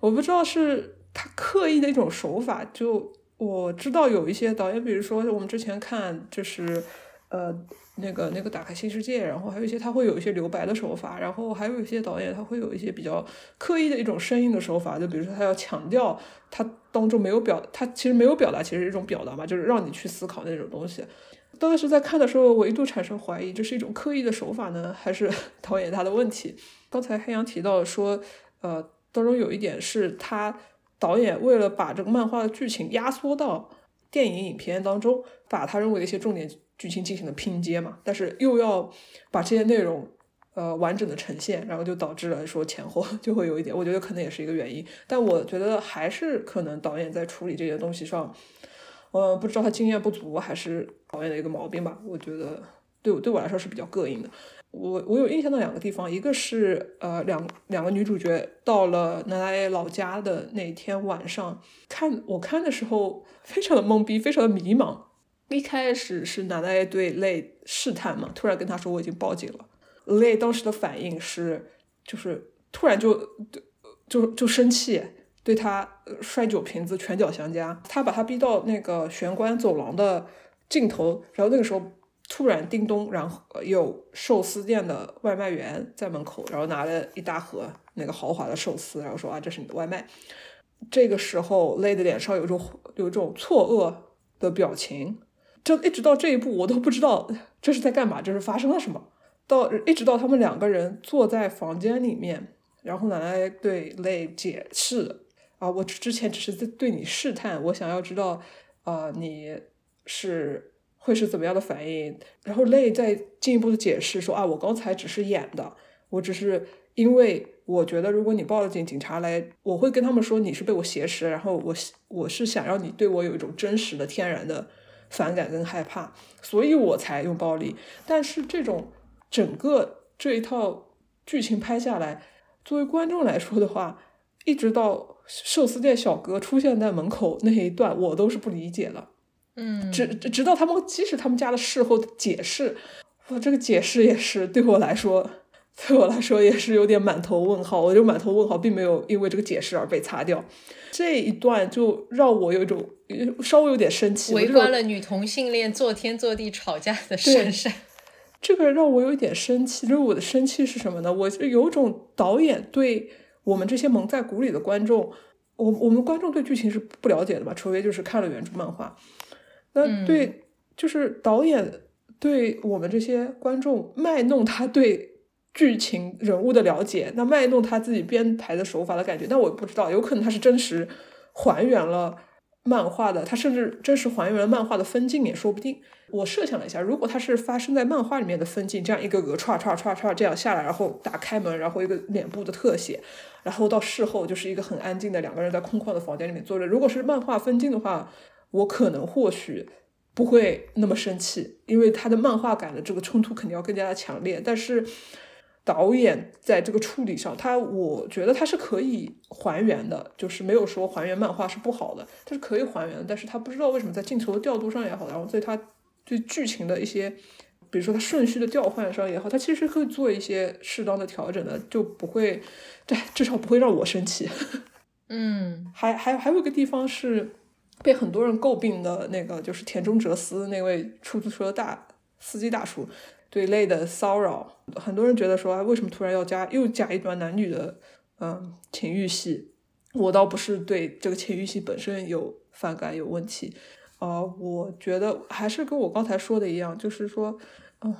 我不知道是他刻意的一种手法。就我知道有一些导演，比如说我们之前看，就是呃。那个那个打开新世界，然后还有一些他会有一些留白的手法，然后还有一些导演他会有一些比较刻意的一种声音的手法，就比如说他要强调他当中没有表，他其实没有表达，其实是一种表达嘛，就是让你去思考那种东西。当时在看的时候，我一度产生怀疑，这是一种刻意的手法呢，还是 导演他的问题？刚才黑羊提到说，呃，当中有一点是他导演为了把这个漫画的剧情压缩到电影影片当中，把他认为的一些重点。剧情进行了拼接嘛，但是又要把这些内容呃完整的呈现，然后就导致了说前后 就会有一点，我觉得可能也是一个原因。但我觉得还是可能导演在处理这些东西上，呃，不知道他经验不足还是导演的一个毛病吧。我觉得对我对我来说是比较膈应的。我我有印象的两个地方，一个是呃两两个女主角到了奶奶老家的那天晚上，看我看的时候非常的懵逼，非常的迷茫。一开始是奶奶对泪试探嘛，突然跟他说我已经报警了。泪当时的反应是，就是突然就就就生气，对他摔酒瓶子，拳脚相加。他把他逼到那个玄关走廊的尽头，然后那个时候突然叮咚，然后有寿司店的外卖员在门口，然后拿了一大盒那个豪华的寿司，然后说啊，这是你的外卖。这个时候，泪的脸上有种有一种错愕的表情。就一直到这一步，我都不知道这是在干嘛，这是发生了什么。到一直到他们两个人坐在房间里面，然后奶奶对泪解释啊，我之前只是在对你试探，我想要知道啊，你是会是怎么样的反应。然后泪再进一步的解释说啊，我刚才只是演的，我只是因为我觉得如果你报了警，警察来，我会跟他们说你是被我挟持，然后我我是想让你对我有一种真实的、天然的。反感跟害怕，所以我才用暴力。但是这种整个这一套剧情拍下来，作为观众来说的话，一直到寿司店小哥出现在门口那一段，我都是不理解的。嗯，直直到他们，即使他们家的事后的解释，我这个解释也是对我来说，对我来说也是有点满头问号。我就满头问号，并没有因为这个解释而被擦掉。这一段就让我有一种稍微有点生气，围观了女同性恋坐天坐地吵架的盛世。这个让我有一点生气，就是我的生气是什么呢？我有种导演对我们这些蒙在鼓里的观众，我我们观众对剧情是不了解的嘛，除非就是看了原著漫画。那对，就是导演对我们这些观众卖弄他对。剧情人物的了解，那卖弄他自己编排的手法的感觉，但我不知道，有可能他是真实还原了漫画的，他甚至真实还原了漫画的分镜也说不定。我设想了一下，如果他是发生在漫画里面的分镜，这样一个个歘歘歘歘这样下来，然后打开门，然后一个脸部的特写，然后到事后就是一个很安静的两个人在空旷的房间里面坐着。如果是漫画分镜的话，我可能或许不会那么生气，因为他的漫画感的这个冲突肯定要更加的强烈，但是。导演在这个处理上，他我觉得他是可以还原的，就是没有说还原漫画是不好的，他是可以还原的。但是他不知道为什么在镜头的调度上也好，然后对他对剧情的一些，比如说他顺序的调换上也好，他其实可以做一些适当的调整的，就不会，对，至少不会让我生气。嗯，还还还有一个地方是被很多人诟病的那个，就是田中哲司那位出租车大司机大叔。对类的骚扰，很多人觉得说，为什么突然要加又加一段男女的嗯情欲戏？我倒不是对这个情欲戏本身有反感有问题，啊，我觉得还是跟我刚才说的一样，就是说，嗯，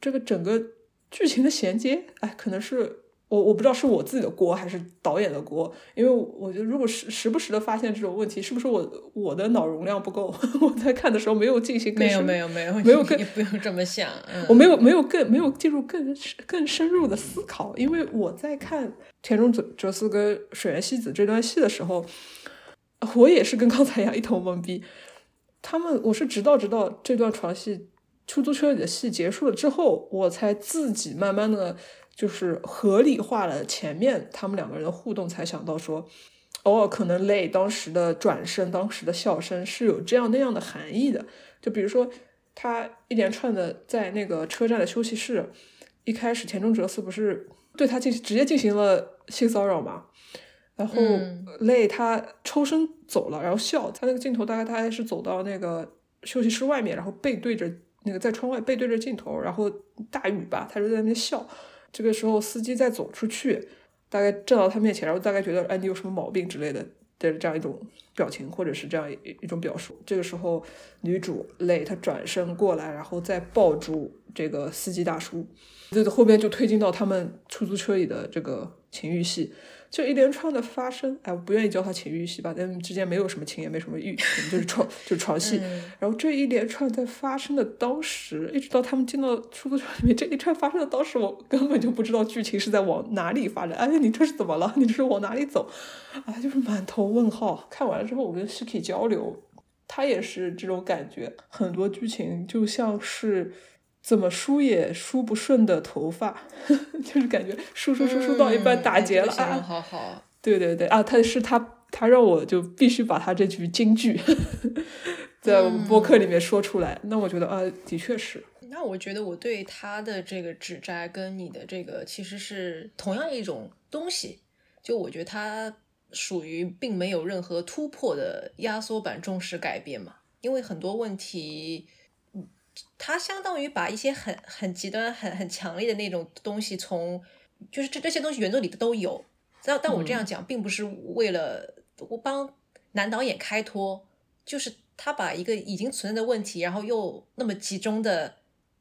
这个整个剧情的衔接，哎，可能是。我我不知道是我自己的锅还是导演的锅，因为我觉得如果时时不时的发现这种问题，是不是我我的脑容量不够？我在看的时候没有进行没有没有没有没有更不用这么想，我没有没有更没有进入更更深入的思考，因为我在看田中哲哲司跟水原希子这段戏的时候，我也是跟刚才一样一头懵逼。他们我是直到直到这段床戏出租车里的戏结束了之后，我才自己慢慢的。就是合理化了前面他们两个人的互动，才想到说，哦，可能泪当时的转身、当时的笑声是有这样那样的含义的。就比如说，他一连串的在那个车站的休息室，一开始田中哲司不是对他进行直接进行了性骚扰嘛？然后泪他抽身走了，然后笑，他那个镜头大概他还是走到那个休息室外面，然后背对着那个在窗外背对着镜头，然后大雨吧，他就在那边笑。这个时候，司机再走出去，大概站到他面前，然后大概觉得，哎，你有什么毛病之类的的这样一种表情，或者是这样一一种表述。这个时候，女主累，她转身过来，然后再抱住这个司机大叔，这后边就推进到他们出租车里的这个情欲戏。就一连串的发生，哎，我不愿意叫它情欲戏吧，但之间没有什么情，也没什么欲，就是床，就是床戏。然后这一连串在发生的当时，一直到他们进到出租车里面，这一串发生的当时，我根本就不知道剧情是在往哪里发展。哎，你这是怎么了？你这是往哪里走？啊，就是满头问号。看完了之后，我跟 Shiki 交流，他也是这种感觉，很多剧情就像是。怎么梳也梳不顺的头发，就是感觉梳梳梳梳到一半打结了啊！好好，对对对啊，他是他他让我就必须把他这句京剧 在我们播客里面说出来，那我觉得啊，的确是。那我觉得我对他的这个指摘跟你的这个其实是同样一种东西，就我觉得他属于并没有任何突破的压缩版重视改变嘛，因为很多问题，他相当于把一些很很极端、很很强烈的那种东西从，就是这这些东西原作里的都有，但但我这样讲并不是为了我帮男导演开脱，就是他把一个已经存在的问题，然后又那么集中的。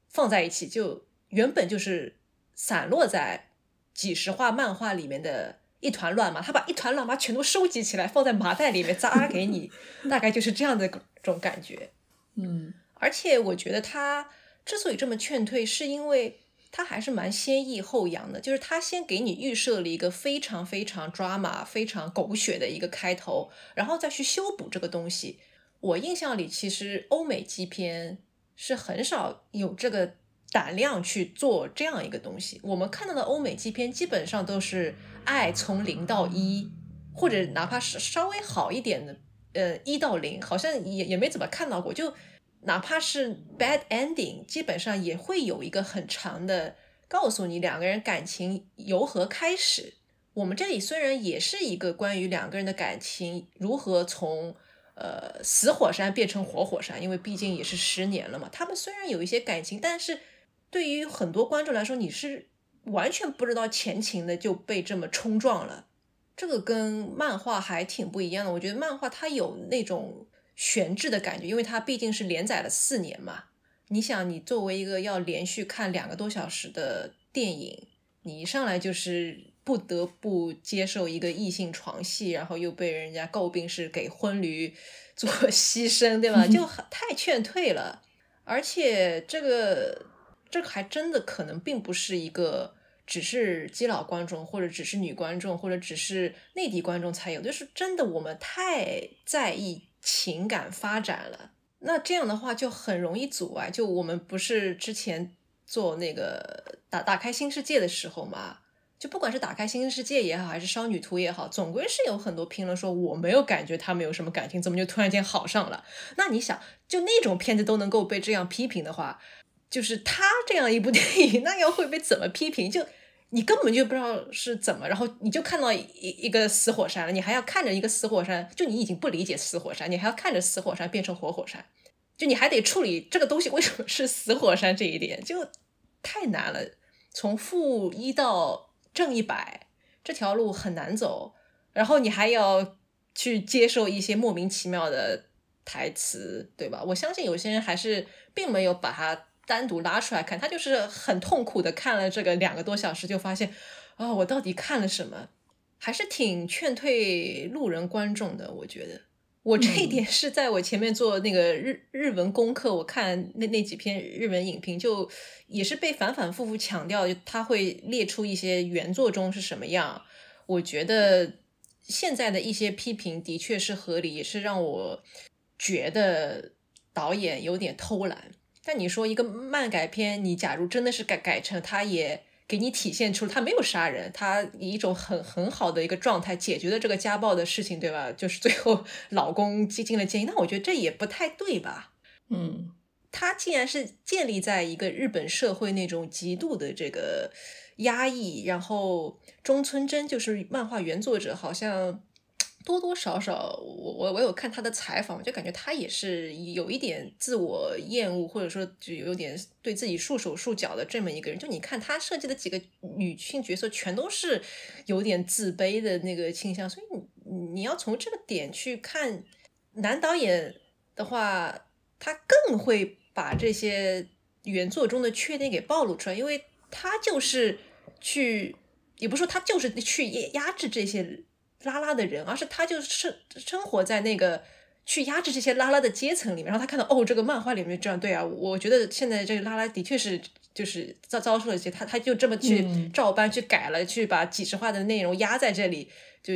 放在一起就原本就是散落在几十画漫画里面的一团乱麻，他把一团乱麻全都收集起来放在麻袋里面扎给你，大概就是这样的种感觉。嗯，而且我觉得他之所以这么劝退，是因为他还是蛮先抑后扬的，就是他先给你预设了一个非常非常抓马、非常狗血的一个开头，然后再去修补这个东西。我印象里，其实欧美基片。是很少有这个胆量去做这样一个东西。我们看到的欧美基片基本上都是爱从零到一，或者哪怕是稍微好一点的，呃，一到零，好像也也没怎么看到过。就哪怕是 bad ending，基本上也会有一个很长的告诉你两个人感情由何开始。我们这里虽然也是一个关于两个人的感情如何从。呃，死火山变成活火山，因为毕竟也是十年了嘛。他们虽然有一些感情，但是对于很多观众来说，你是完全不知道前情的就被这么冲撞了。这个跟漫画还挺不一样的。我觉得漫画它有那种悬置的感觉，因为它毕竟是连载了四年嘛。你想，你作为一个要连续看两个多小时的电影，你一上来就是。不得不接受一个异性床戏，然后又被人家诟病是给婚驴 做牺牲，对吧？就很太劝退了。而且这个这个还真的可能并不是一个只是基佬观众，或者只是女观众，或者只是内地观众才有，就是真的我们太在意情感发展了。那这样的话就很容易阻碍。就我们不是之前做那个打打开新世界的时候嘛？就不管是打开新世界也好，还是少女图也好，总归是有很多评论说我没有感觉他们有什么感情，怎么就突然间好上了？那你想，就那种片子都能够被这样批评的话，就是他这样一部电影，那要会被怎么批评？就你根本就不知道是怎么，然后你就看到一一个死火山了，你还要看着一个死火山，就你已经不理解死火山，你还要看着死火山变成活火山，就你还得处理这个东西为什么是死火山这一点，就太难了。从负一到正一百这条路很难走，然后你还要去接受一些莫名其妙的台词，对吧？我相信有些人还是并没有把它单独拉出来看，他就是很痛苦的看了这个两个多小时，就发现啊，我到底看了什么？还是挺劝退路人观众的，我觉得。我这一点是在我前面做那个日日文功课，我看那那几篇日文影评，就也是被反反复复强调，就他会列出一些原作中是什么样。我觉得现在的一些批评的确是合理，也是让我觉得导演有点偷懒。但你说一个漫改片，你假如真的是改改成他也。给你体现出他没有杀人，他以一种很很好的一个状态解决了这个家暴的事情，对吧？就是最后老公接近了监狱，那我觉得这也不太对吧？嗯，他既然是建立在一个日本社会那种极度的这个压抑，然后中村真就是漫画原作者，好像。多多少少，我我我有看他的采访，就感觉他也是有一点自我厌恶，或者说就有点对自己束手束脚的这么一个人。就你看他设计的几个女性角色，全都是有点自卑的那个倾向，所以你你要从这个点去看男导演的话，他更会把这些原作中的缺点给暴露出来，因为他就是去，也不说他就是去压制这些。拉拉的人，而是他就是生生活在那个去压制这些拉拉的阶层里面，然后他看到哦，这个漫画里面这样对啊，我觉得现在这个拉拉的确是就是遭遭受了一些，他他就这么去照搬去改了，去把几十话的内容压在这里，就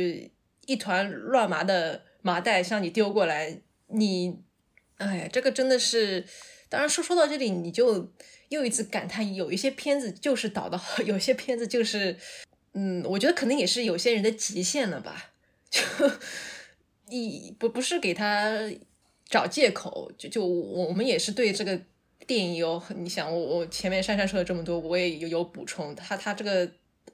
一团乱麻的麻袋向你丢过来，你哎，这个真的是，当然说说到这里，你就又一次感叹，有一些片子就是导的好，有些片子就是。嗯，我觉得可能也是有些人的极限了吧，就你不不是给他找借口。就就我们也是对这个电影有，你想我我前面珊珊说了这么多，我也有有补充，他他这个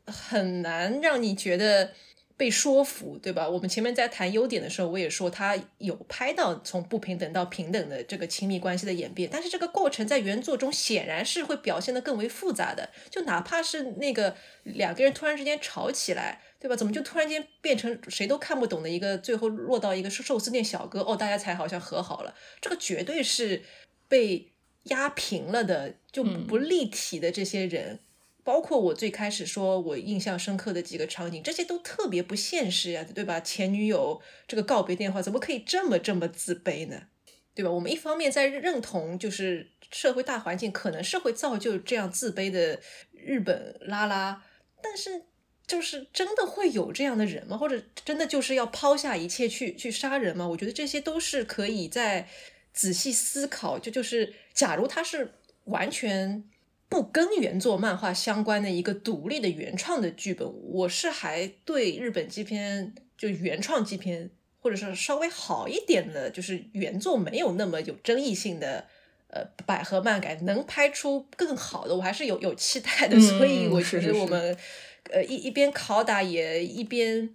很难让你觉得。被说服，对吧？我们前面在谈优点的时候，我也说他有拍到从不平等到平等的这个亲密关系的演变，但是这个过程在原作中显然是会表现的更为复杂的。就哪怕是那个两个人突然之间吵起来，对吧？怎么就突然间变成谁都看不懂的一个，最后落到一个寿司店小哥哦，大家才好像和好了。这个绝对是被压平了的，就不立体的这些人。包括我最开始说我印象深刻的几个场景，这些都特别不现实呀，对吧？前女友这个告别电话怎么可以这么这么自卑呢？对吧？我们一方面在认同，就是社会大环境可能是会造就这样自卑的日本拉拉，但是就是真的会有这样的人吗？或者真的就是要抛下一切去去杀人吗？我觉得这些都是可以在仔细思考，就就是假如他是完全。不跟原作漫画相关的一个独立的原创的剧本，我是还对日本基片就原创基片，或者是稍微好一点的，就是原作没有那么有争议性的，呃，百合漫改能拍出更好的，我还是有有期待的。所以我觉得我们，呃，一一边拷打也一边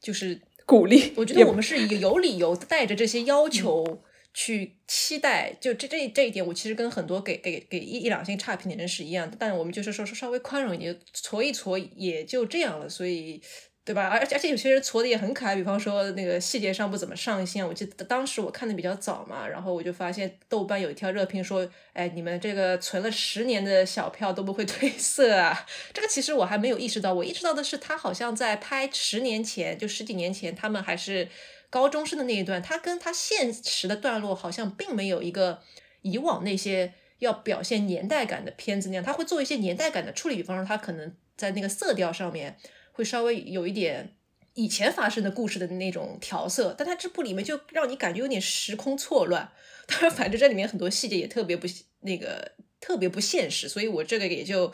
就是鼓励。我觉得我们是有理由带着这些要求。去期待，就这这这一点，我其实跟很多给给给一一两星差评的人是一样的，但我们就是说说稍微宽容一点，搓一搓也就这样了，所以。对吧？而而且有些人搓的也很可爱，比方说那个细节上不怎么上心。我记得当时我看的比较早嘛，然后我就发现豆瓣有一条热评说：“哎，你们这个存了十年的小票都不会褪色啊！”这个其实我还没有意识到，我意识到的是他好像在拍十年前，就十几年前他们还是高中生的那一段，他跟他现实的段落好像并没有一个以往那些要表现年代感的片子那样，他会做一些年代感的处理，比方说他可能在那个色调上面。会稍微有一点以前发生的故事的那种调色，但它这部里面就让你感觉有点时空错乱。当然，反正这里面很多细节也特别不那个特别不现实，所以我这个也就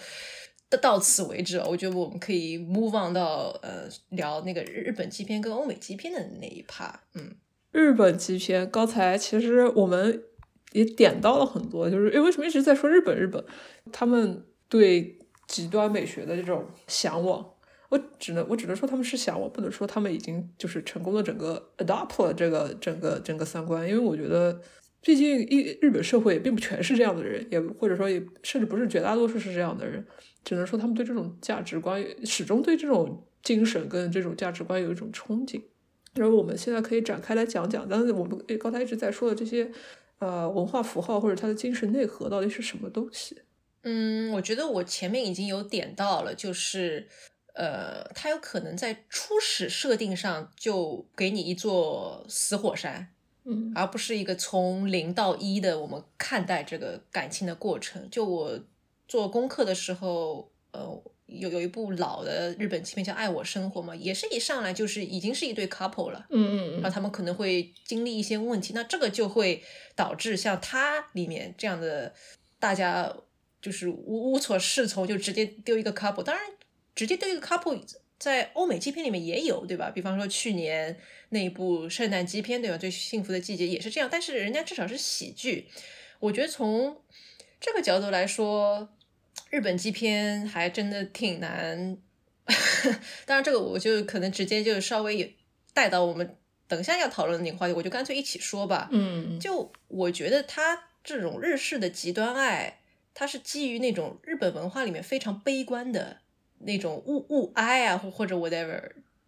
到到此为止。我觉得我们可以 move on 到呃聊那个日本基片跟欧美基片的那一趴。嗯，日本基片刚才其实我们也点到了很多，就是因为什么一直在说日本？日本他们对极端美学的这种向往。我只能我只能说他们是想，我不能说他们已经就是成功的整个 adopt 了这个整个整个三观，因为我觉得，毕竟一日本社会也并不全是这样的人，也或者说也甚至不是绝大多数是这样的人，只能说他们对这种价值观始终对这种精神跟这种价值观有一种憧憬。然后我们现在可以展开来讲讲，但是我们刚才一直在说的这些呃文化符号或者它的精神内核到底是什么东西？嗯，我觉得我前面已经有点到了，就是。呃，它有可能在初始设定上就给你一座死火山，嗯，而不是一个从零到一的我们看待这个感情的过程。就我做功课的时候，呃，有有一部老的日本纪片叫《爱我生活》嘛，也是一上来就是已经是一对 couple 了，嗯嗯嗯，然后他们可能会经历一些问题，那这个就会导致像他里面这样的大家就是无无所适从，就直接丢一个 couple，当然。直接丢一个 couple 在欧美基片里面也有，对吧？比方说去年那一部圣诞基片，对吧？最幸福的季节也是这样，但是人家至少是喜剧。我觉得从这个角度来说，日本基片还真的挺难。当然，这个我就可能直接就稍微也带到我们等一下要讨论的那个话题，我就干脆一起说吧。嗯，就我觉得他这种日式的极端爱，它是基于那种日本文化里面非常悲观的。那种物物哀啊，或或者 whatever，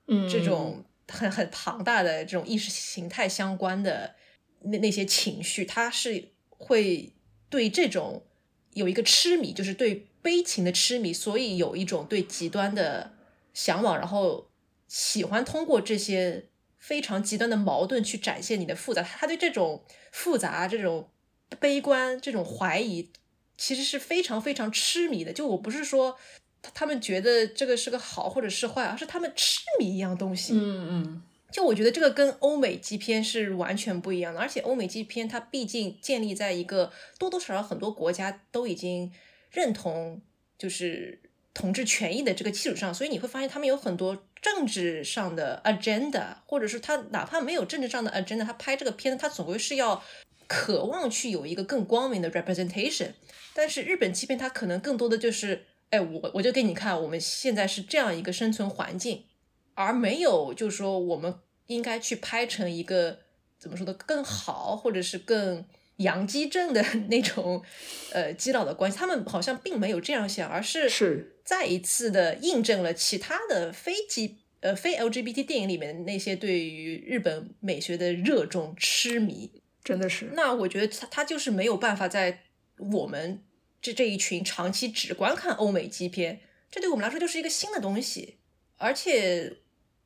嗯，这种很很庞大的这种意识形态相关的那那些情绪，他是会对这种有一个痴迷，就是对悲情的痴迷，所以有一种对极端的向往，然后喜欢通过这些非常极端的矛盾去展现你的复杂。他对这种复杂、这种悲观、这种怀疑，其实是非常非常痴迷的。就我不是说。他们觉得这个是个好或者是坏，而是他们痴迷一样东西。嗯嗯，就我觉得这个跟欧美基片是完全不一样的，而且欧美基片它毕竟建立在一个多多少少很多国家都已经认同就是同志权益的这个基础上，所以你会发现他们有很多政治上的 agenda，或者是他哪怕没有政治上的 agenda，他拍这个片子，他总归是要渴望去有一个更光明的 representation。但是日本欺骗他可能更多的就是，哎，我我就给你看，我们现在是这样一个生存环境，而没有就是说我们应该去拍成一个怎么说的更好，或者是更。阳基正的 那种，呃，基佬的关系，他们好像并没有这样想，而是是再一次的印证了其他的非基呃非 LGBT 电影里面那些对于日本美学的热衷痴迷，真的是。那我觉得他他就是没有办法在我们这这一群长期只观看欧美基片，这对我们来说就是一个新的东西，而且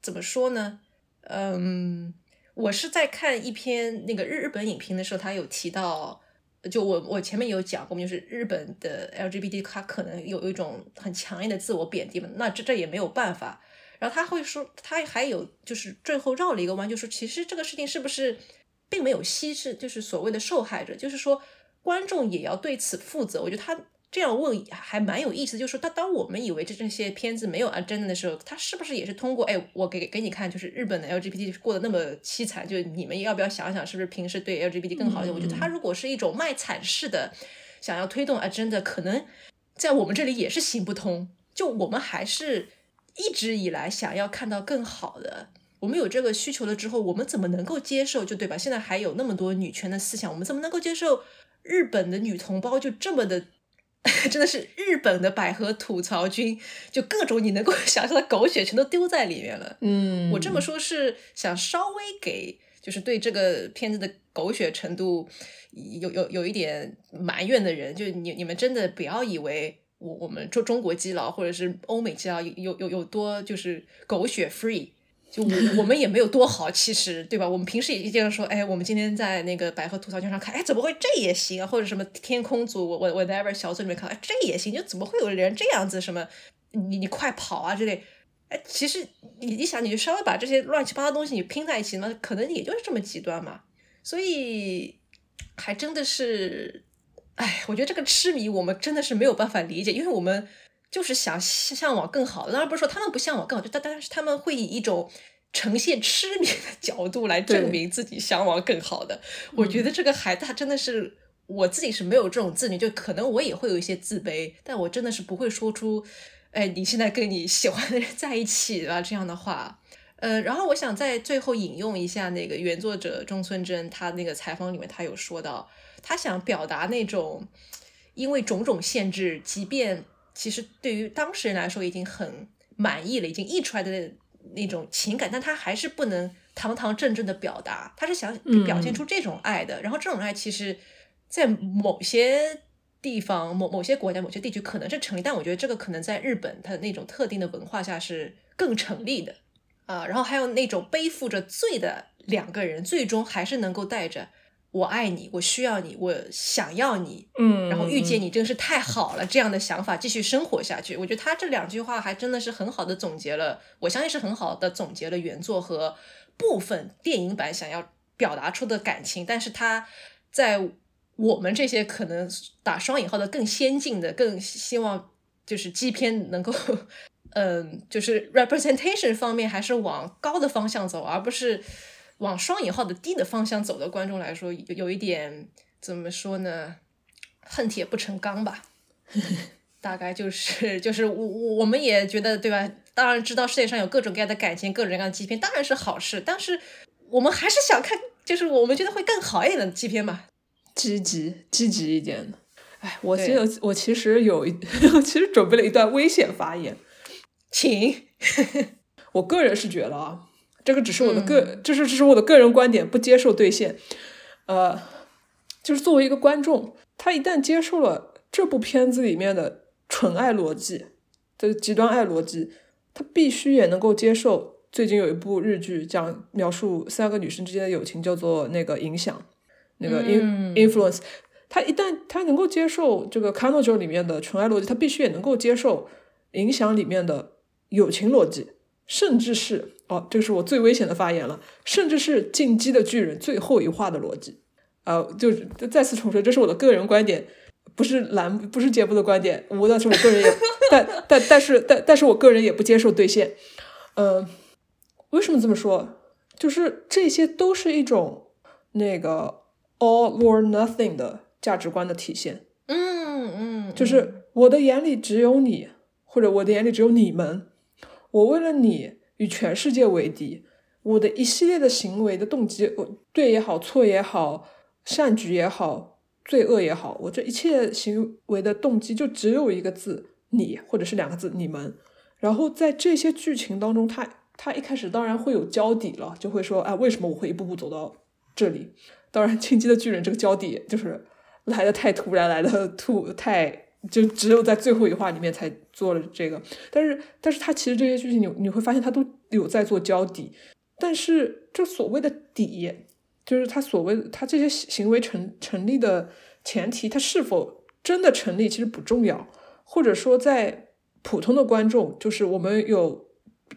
怎么说呢？嗯。我是在看一篇那个日日本影评的时候，他有提到，就我我前面有讲过，就是日本的 LGBT 他可能有一种很强烈的自我贬低嘛，那这这也没有办法。然后他会说，他还有就是最后绕了一个弯，就说其实这个事情是不是并没有稀释，就是所谓的受害者，就是说观众也要对此负责。我觉得他。这样问还蛮有意思，就是说，他当我们以为这这些片子没有 agenda 的时候，他是不是也是通过哎，我给给你看，就是日本的 LGBT 过得那么凄惨，就你们要不要想想，是不是平时对 LGBT 更好一点？我觉得他如果是一种卖惨式的，想要推动 agenda，可能在我们这里也是行不通。就我们还是一直以来想要看到更好的，我们有这个需求了之后，我们怎么能够接受？就对吧？现在还有那么多女权的思想，我们怎么能够接受日本的女同胞就这么的？真的是日本的百合吐槽君，就各种你能够 想象的狗血全都丢在里面了。嗯，我这么说，是想稍微给，就是对这个片子的狗血程度有有有一点埋怨的人，就你你们真的不要以为我我们中中国基佬或者是欧美基佬有有有多就是狗血 free。我我们也没有多好，其实对吧？我们平时也经常说，哎，我们今天在那个百合吐槽圈上看，哎，怎么会这也行啊？或者什么天空组，我我我 never 小组里面看，哎，这也行，就怎么会有人这样子？什么你你快跑啊之类？哎，其实你你想，你就稍微把这些乱七八糟东西你拼在一起，那可能也就是这么极端嘛。所以还真的是，哎，我觉得这个痴迷我们真的是没有办法理解，因为我们。就是想向往更好的，当然不是说他们不向往更好，就但但是他们会以一种呈现痴迷的 角度来证明自己向往更好的。我觉得这个孩子他真的是我自己是没有这种自律，就可能我也会有一些自卑，但我真的是不会说出，哎，你现在跟你喜欢的人在一起了这样的话。呃，然后我想在最后引用一下那个原作者中村真，他那个采访里面他有说到，他想表达那种因为种种限制，即便。其实对于当事人来说已经很满意了，已经溢出来的那种情感，但他还是不能堂堂正正的表达，他是想表现出这种爱的。然后这种爱其实，在某些地方、某某些国家、某些地区可能是成立，但我觉得这个可能在日本它那种特定的文化下是更成立的啊。然后还有那种背负着罪的两个人，最终还是能够带着。我爱你，我需要你，我想要你，嗯，然后遇见你真是太好了，这样的想法继续生活下去。我觉得他这两句话还真的是很好的总结了，我相信是很好的总结了原作和部分电影版想要表达出的感情。但是他在我们这些可能打双引号的更先进的、更希望就是基片能够，嗯，就是 representation 方面还是往高的方向走，而不是。往双引号的低的方向走的观众来说，有有一点怎么说呢？恨铁不成钢吧，大概就是就是我我我们也觉得对吧？当然知道世界上有各种各样的感情，各种各样的基片当然是好事，但是我们还是想看，就是我们觉得会更好一点的基片嘛，积极积极一点的。哎，我其实我其实有一 其实准备了一段危险发言，请。我个人是觉得啊。这个只是我的个，这是这是我的个人观点，不接受兑现。呃，就是作为一个观众，他一旦接受了这部片子里面的纯爱逻辑的极端爱逻辑，他必须也能够接受。最近有一部日剧讲描述三个女生之间的友情，叫做那个影响，那个 in influence。他一旦他能够接受这个 c a n o j o 里面的纯爱逻辑，他必须也能够接受影响里面的友情逻辑。甚至是哦，这是我最危险的发言了。甚至是进击的巨人最后一话的逻辑，呃，就再次重申，这是我的个人观点，不是栏不是节目的观点。无论是我个人也，但但但是但但是我个人也不接受兑现。嗯，为什么这么说？就是这些都是一种那个 all or nothing 的价值观的体现。嗯嗯，就是我的眼里只有你，或者我的眼里只有你们。我为了你与全世界为敌，我的一系列的行为的动机，对也好，错也好，善举也好，罪恶也好，我这一切行为的动机就只有一个字“你”，或者是两个字“你们”。然后在这些剧情当中，他他一开始当然会有交底了，就会说：“哎，为什么我会一步步走到这里？”当然，《进击的巨人》这个交底就是来的太突然，来的突太。就只有在最后一话里面才做了这个，但是，但是他其实这些剧情你你会发现他都有在做交底，但是这所谓的底，就是他所谓他这些行为成成立的前提，他是否真的成立其实不重要，或者说在普通的观众，就是我们有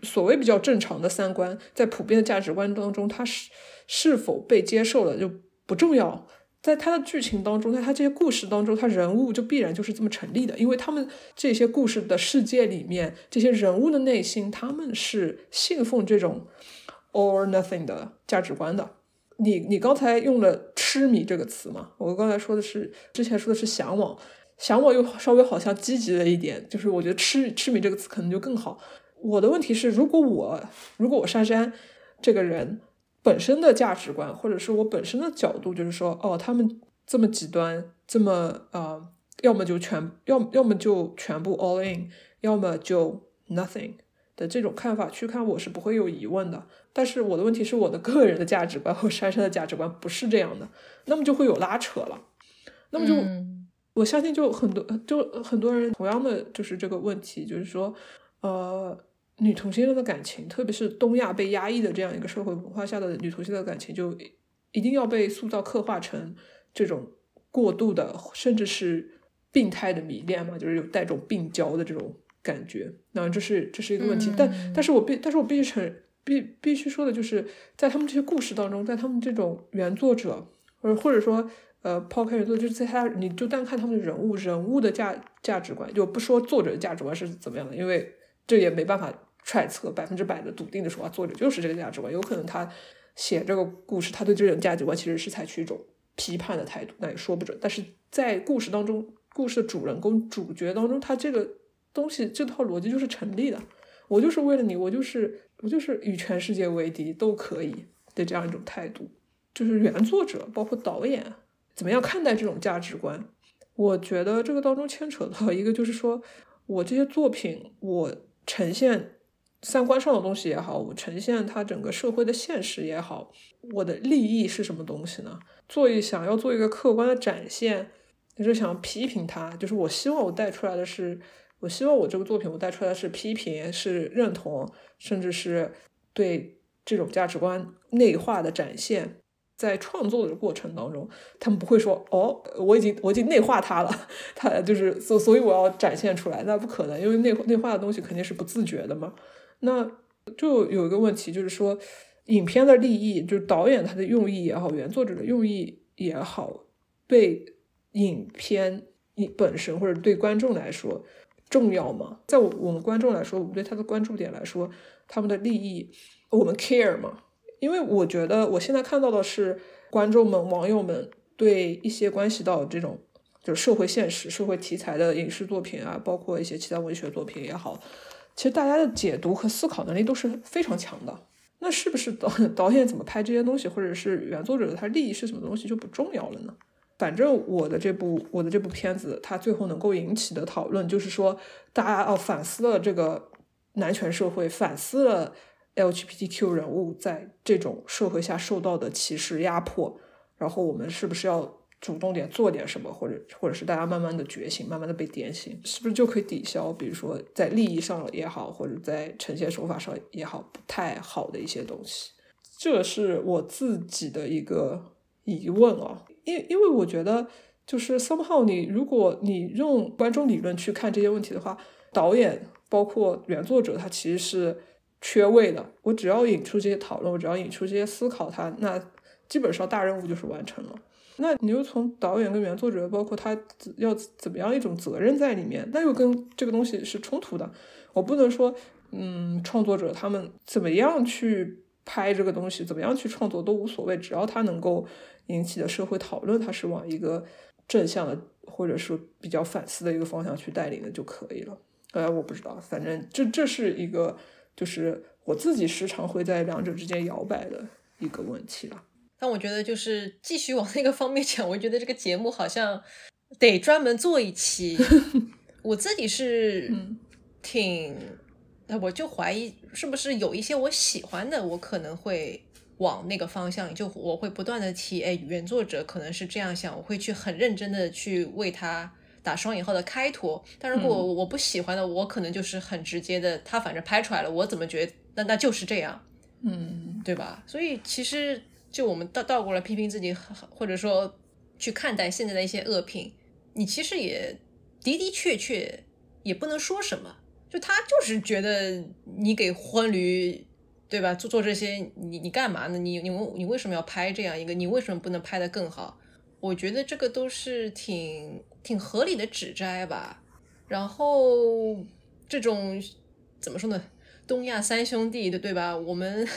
所谓比较正常的三观，在普遍的价值观当中，他是是否被接受了就不重要。在他的剧情当中，在他这些故事当中，他人物就必然就是这么成立的，因为他们这些故事的世界里面，这些人物的内心，他们是信奉这种 or nothing 的价值观的。你你刚才用了痴迷这个词嘛？我刚才说的是之前说的是向往，向往又稍微好像积极了一点，就是我觉得痴痴迷这个词可能就更好。我的问题是，如果我如果我珊珊这个人。本身的价值观，或者是我本身的角度，就是说，哦，他们这么极端，这么啊，要么就全，要要么就全部 all in，要么就 nothing 的这种看法去看，我是不会有疑问的。但是我的问题是，我的个人的价值观和珊珊的价值观不是这样的，那么就会有拉扯了。那么就我相信，就很多，就很多人同样的就是这个问题，就是说，呃。女同性恋的感情，特别是东亚被压抑的这样一个社会文化下的女同性恋的感情，就一定要被塑造刻画成这种过度的，甚至是病态的迷恋嘛？就是有带种病娇的这种感觉。那这是这是一个问题。但但是我必但是我必须承必必须说的就是，在他们这些故事当中，在他们这种原作者，或者或者说呃抛开原作，就是在他你就单看他们的人物人物的价价值观，就不说作者的价值观是怎么样的，因为这也没办法。揣测百分之百的笃定的说啊，作者就是这个价值观。有可能他写这个故事，他对这种价值观其实是采取一种批判的态度，那也说不准。但是在故事当中，故事的主人公、主角当中，他这个东西、这套逻辑就是成立的。我就是为了你，我就是我就是与全世界为敌都可以的这样一种态度。就是原作者包括导演怎么样看待这种价值观？我觉得这个当中牵扯到一个，就是说我这些作品，我呈现。三观上的东西也好，我呈现它整个社会的现实也好，我的利益是什么东西呢？做一想要做一个客观的展现，就是想批评它，就是我希望我带出来的是，我希望我这个作品我带出来的是批评，是认同，甚至是对这种价值观内化的展现。在创作的过程当中，他们不会说哦，我已经我已经内化它了，它就是所所以我要展现出来，那不可能，因为内内化的东西肯定是不自觉的嘛。那就有一个问题，就是说，影片的利益，就是导演他的用意也好，原作者的用意也好，被影片本身或者对观众来说重要吗？在我我们观众来说，我们对他的关注点来说，他们的利益我们 care 吗？因为我觉得我现在看到的是观众们、网友们对一些关系到这种就是社会现实、社会题材的影视作品啊，包括一些其他文学作品也好。其实大家的解读和思考能力都是非常强的。那是不是导 导演怎么拍这些东西，或者是原作者的他利益是什么东西就不重要了呢？反正我的这部我的这部片子，它最后能够引起的讨论，就是说大家哦反思了这个男权社会，反思了 LGBTQ 人物在这种社会下受到的歧视压迫，然后我们是不是要？主动点做点什么，或者或者是大家慢慢的觉醒，慢慢的被点醒，是不是就可以抵消？比如说在利益上也好，或者在呈现手法上也好，不太好的一些东西，这是我自己的一个疑问啊。因因为我觉得，就是 somehow 你如果你用观众理论去看这些问题的话，导演包括原作者他其实是缺位的。我只要引出这些讨论，我只要引出这些思考，他那基本上大任务就是完成了。那你又从导演跟原作者，包括他要怎么样一种责任在里面，那又跟这个东西是冲突的。我不能说嗯，创作者他们怎么样去拍这个东西，怎么样去创作都无所谓，只要他能够引起的社会讨论，它是往一个正向的或者是比较反思的一个方向去带领的就可以了。呃，我不知道，反正这这是一个，就是我自己时常会在两者之间摇摆的一个问题了。但我觉得就是继续往那个方面讲，我觉得这个节目好像得专门做一期。我自己是挺，我就怀疑是不是有一些我喜欢的，我可能会往那个方向，就我会不断的提，哎，原作者可能是这样想，我会去很认真的去为他打双引号的开脱。但如果我不喜欢的，我可能就是很直接的，他反正拍出来了，我怎么觉得那那就是这样，嗯，对吧？所以其实就我们倒倒过来批评自己，或者说去看待现在的一些恶评，你其实也。的的确确也不能说什么，就他就是觉得你给婚驴，对吧？做做这些，你你干嘛呢？你你你为什么要拍这样一个？你为什么不能拍得更好？我觉得这个都是挺挺合理的指摘吧。然后这种怎么说呢？东亚三兄弟的对吧？我们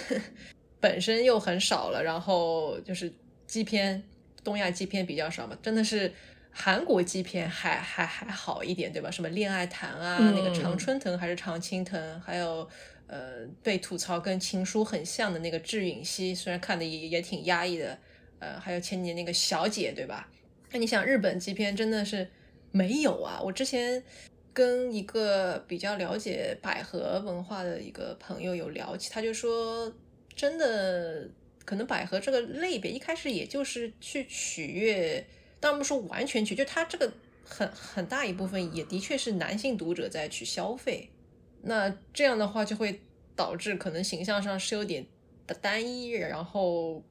本身又很少了，然后就是基片，东亚基片比较少嘛，真的是。韩国基片还还还好一点，对吧？什么恋爱谈啊，那个常春藤还是常青藤，还有呃被吐槽跟情书很像的那个智允熙，虽然看的也也挺压抑的，呃，还有前年那个小姐，对吧？那你想日本基片真的是没有啊？我之前跟一个比较了解百合文化的一个朋友有聊起，他就说，真的可能百合这个类别一开始也就是去取悦。当然不说完全取，就它这个很很大一部分也的确是男性读者在去消费，那这样的话就会导致可能形象上是有点的单一，然后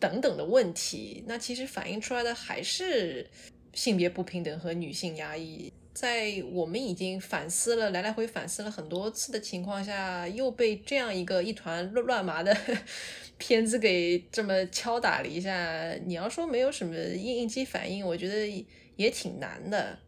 等等的问题。那其实反映出来的还是性别不平等和女性压抑。在我们已经反思了来来回反思了很多次的情况下，又被这样一个一团乱乱麻的。片子给这么敲打了一下，你要说没有什么应应激反应，我觉得也挺难的。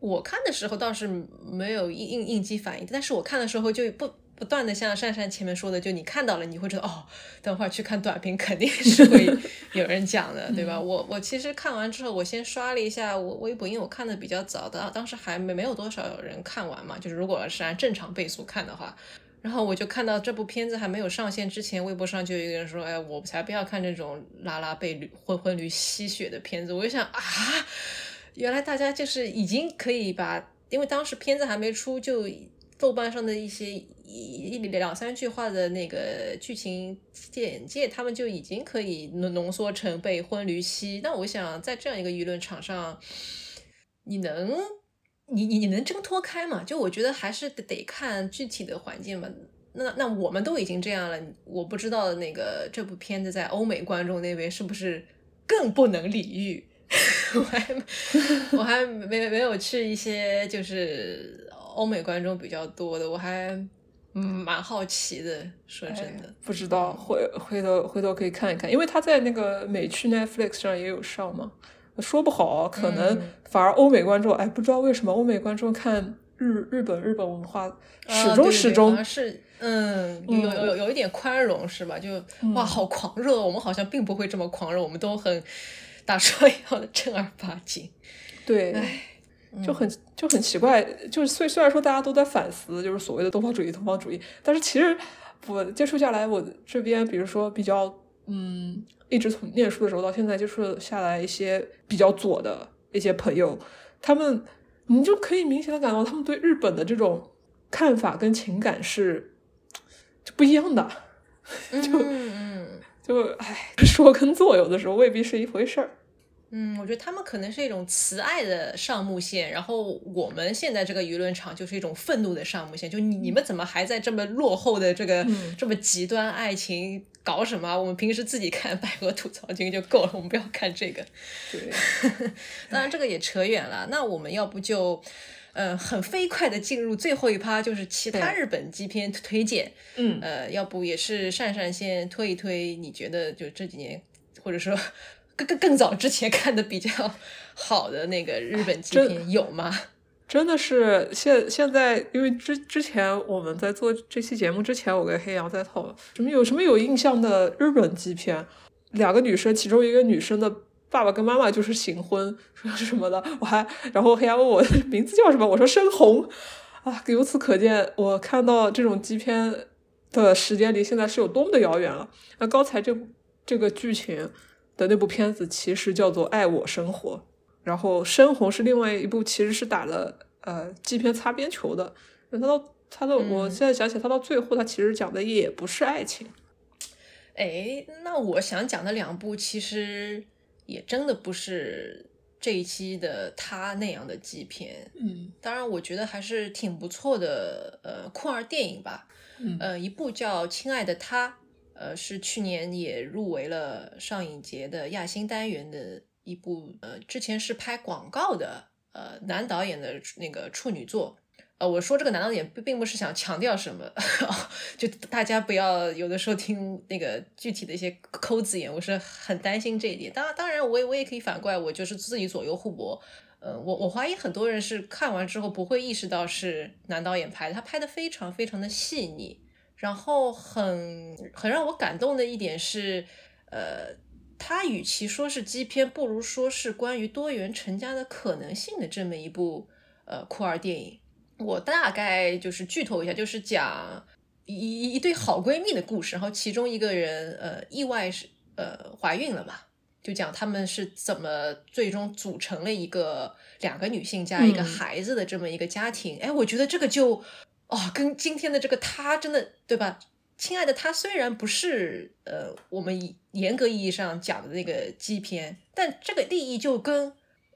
我看的时候倒是没有应应应激反应，但是我看的时候就不不断的像珊珊前面说的，就你看到了，你会知道哦，等会儿去看短评肯定是会 有人讲的，对吧？我我其实看完之后，我先刷了一下我微博，因为我看的比较早的，当时还没没有多少人看完嘛，就是如果是按正常倍速看的话。然后我就看到这部片子还没有上线之前，微博上就有一个人说：“哎，我才不要看这种拉拉被驴昏昏驴吸血的片子。”我就想啊，原来大家就是已经可以把，因为当时片子还没出，就豆瓣上的一些一两三句话的那个剧情简介，他们就已经可以浓浓缩成被婚驴吸。那我想在这样一个舆论场上，你能？你你你能挣脱开吗？就我觉得还是得得看具体的环境嘛。那那我们都已经这样了，我不知道那个这部片子在欧美观众那边是不是更不能理喻。我还我还没没有去一些就是欧美观众比较多的，我还蛮好奇的。说真的，不知道，回回头回头可以看一看，因为他在那个美区 Netflix 上也有上嘛。说不好，可能反而欧美观众哎，不知道为什么欧美观众看日日本日本文化始终始终是嗯有有有有一点宽容是吧？就哇好狂热，我们好像并不会这么狂热，我们都很打说要的正儿八经。对，就很就很奇怪，就是虽虽然说大家都在反思，就是所谓的东方主义东方主义，但是其实我接触下来，我这边比如说比较嗯。一直从念书的时候到现在接触下来一些比较左的一些朋友，他们你就可以明显的感到他们对日本的这种看法跟情感是就不一样的，就就哎，说跟做有的时候未必是一回事儿。嗯，我觉得他们可能是一种慈爱的上木线，然后我们现在这个舆论场就是一种愤怒的上木线，就你们怎么还在这么落后的这个这么极端爱情？搞什么？我们平时自己看百合吐槽君就够了，我们不要看这个。对，当然这个也扯远了。那我们要不就，呃，很飞快的进入最后一趴，就是其他日本基片推荐。嗯，呃，要不也是善善先推一推，你觉得就这几年，或者说更更更早之前看的比较好的那个日本基片有吗？真的是现现在，因为之之前我们在做这期节目之前，我跟黑羊在讨论什么有什么有印象的日本基片，两个女生，其中一个女生的爸爸跟妈妈就是行婚，什么的，我还然后黑羊问我名字叫什么，我说深红，啊，由此可见，我看到这种基片的时间离现在是有多么的遥远了。那刚才这部这个剧情的那部片子其实叫做《爱我生活》。然后深红是另外一部，其实是打了呃基片擦边球的。他到他到，我现在想起他到最后，他其实讲的也不是爱情。哎，那我想讲的两部，其实也真的不是这一期的他那样的基片。嗯，当然，我觉得还是挺不错的。呃，酷儿电影吧。嗯，呃，一部叫《亲爱的他》，呃，是去年也入围了上影节的亚新单元的。一部呃，之前是拍广告的呃男导演的那个处女作，呃，我说这个男导演并并不是想强调什么，就大家不要有的时候听那个具体的一些抠字眼，我是很担心这一点。当当然，我也我也可以反过来，我就是自己左右互搏。呃，我我怀疑很多人是看完之后不会意识到是男导演拍的，他拍的非常非常的细腻，然后很很让我感动的一点是，呃。它与其说是基片，不如说是关于多元成家的可能性的这么一部呃酷儿电影。我大概就是剧透一下，就是讲一一对好闺蜜的故事，然后其中一个人呃意外是呃怀孕了嘛，就讲他们是怎么最终组成了一个两个女性加一个孩子的这么一个家庭。哎，我觉得这个就哦，跟今天的这个他真的对吧？亲爱的，他虽然不是呃我们严格意义上讲的那个基片，但这个利益就跟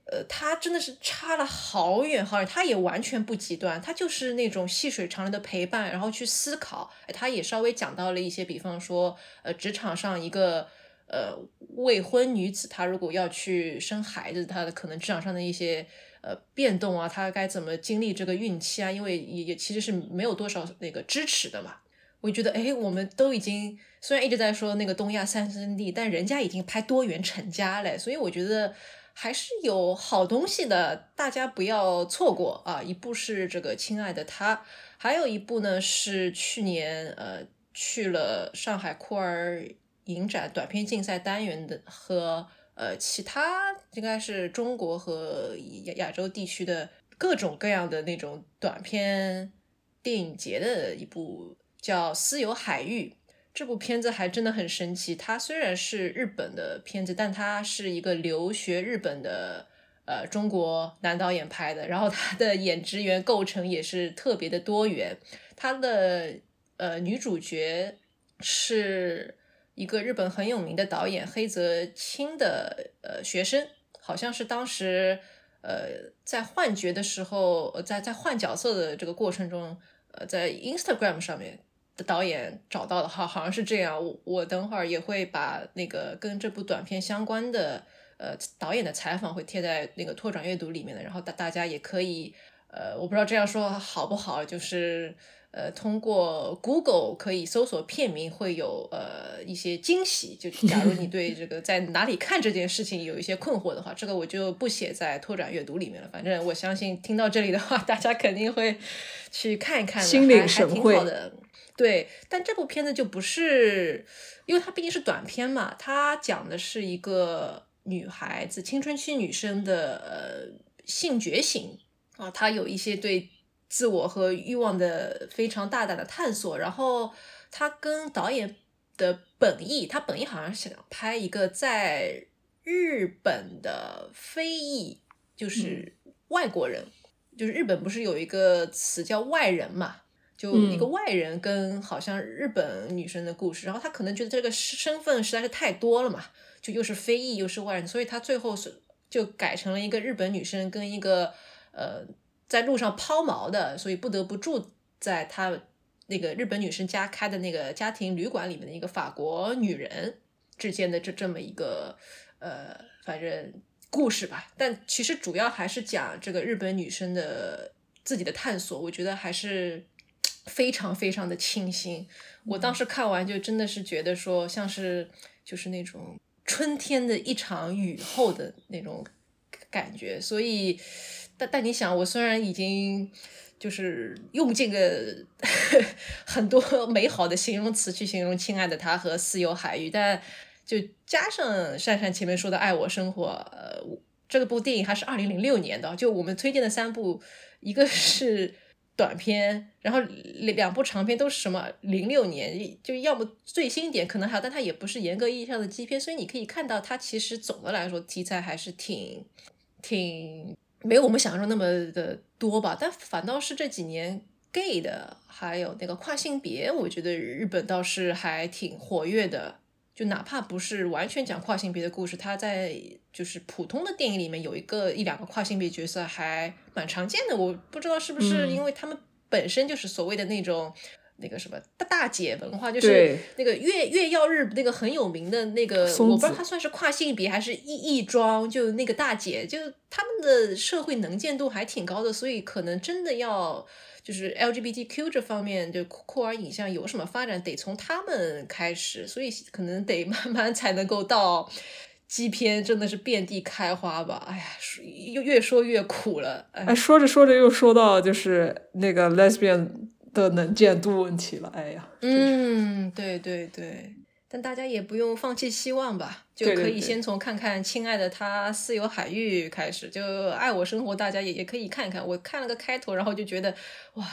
呃他真的是差了好远好远。他也完全不极端，他就是那种细水长流的陪伴，然后去思考。他也稍微讲到了一些，比方说呃职场上一个呃未婚女子，她如果要去生孩子，她的可能职场上的一些呃变动啊，他该怎么经历这个孕期啊？因为也也其实是没有多少那个支持的嘛。我觉得，哎，我们都已经虽然一直在说那个东亚三兄弟，但人家已经拍多元成家了，所以我觉得还是有好东西的，大家不要错过啊！一部是这个《亲爱的他》，还有一部呢是去年呃去了上海酷儿影展短片竞赛单元的和呃其他应该是中国和亚亚洲地区的各种各样的那种短片电影节的一部。叫《私有海域》这部片子还真的很神奇。它虽然是日本的片子，但它是一个留学日本的呃中国男导演拍的。然后他的演职员构成也是特别的多元。他的呃女主角是一个日本很有名的导演黑泽清的呃学生，好像是当时呃在换角的时候，在在换角色的这个过程中，呃在 Instagram 上面的。导演找到的好好像是这样，我我等会儿也会把那个跟这部短片相关的呃导演的采访会贴在那个拓展阅读里面的，然后大大家也可以呃我不知道这样说好不好，就是呃通过 Google 可以搜索片名会有呃一些惊喜，就假如你对这个 在哪里看这件事情有一些困惑的话，这个我就不写在拓展阅读里面了。反正我相信听到这里的话，大家肯定会去看一看，心领神会的。对，但这部片子就不是，因为它毕竟是短片嘛，它讲的是一个女孩子青春期女生的呃性觉醒啊，她有一些对自我和欲望的非常大胆的探索，然后他跟导演的本意，他本意好像是想拍一个在日本的非裔，就是外国人，就是日本不是有一个词叫外人嘛。就一个外人跟好像日本女生的故事，然后他可能觉得这个身份实在是太多了嘛，就又是非裔又是外人，所以他最后是就改成了一个日本女生跟一个呃在路上抛锚的，所以不得不住在他那个日本女生家开的那个家庭旅馆里面的一个法国女人之间的这这么一个呃反正故事吧。但其实主要还是讲这个日本女生的自己的探索，我觉得还是。非常非常的清新，我当时看完就真的是觉得说像是就是那种春天的一场雨后的那种感觉，所以但但你想，我虽然已经就是用尽了很多美好的形容词去形容《亲爱的他》和《私有海域》，但就加上珊珊前面说的《爱我生活》，呃，这个部电影还是二零零六年的。就我们推荐的三部，一个是短片，然后两两部长片都是什么零六年，就要么最新一点，可能还有，但它也不是严格意义上的基片，所以你可以看到，它其实总的来说题材还是挺挺。没有我们想象中那么的多吧，但反倒是这几年 gay 的，还有那个跨性别，我觉得日本倒是还挺活跃的。就哪怕不是完全讲跨性别的故事，他在就是普通的电影里面有一个一两个跨性别角色还蛮常见的。我不知道是不是因为他们本身就是所谓的那种。那个什么大大姐文化，就是那个月月曜日那个很有名的那个，我不知道她算是跨性别还是异异装，就那个大姐，就他们的社会能见度还挺高的，所以可能真的要就是 LGBTQ 这方面就酷儿影像有什么发展，得从他们开始，所以可能得慢 慢才能够到基片真的是遍地开花吧。哎呀，又越说越苦了。哎，说着说着又说到就是那个 lesbian。的能见度问题了，哎呀，嗯，对对对，但大家也不用放弃希望吧，就可以先从看看《亲爱的他私有海域》开始，就《爱我生活》，大家也也可以看看。我看了个开头，然后就觉得哇，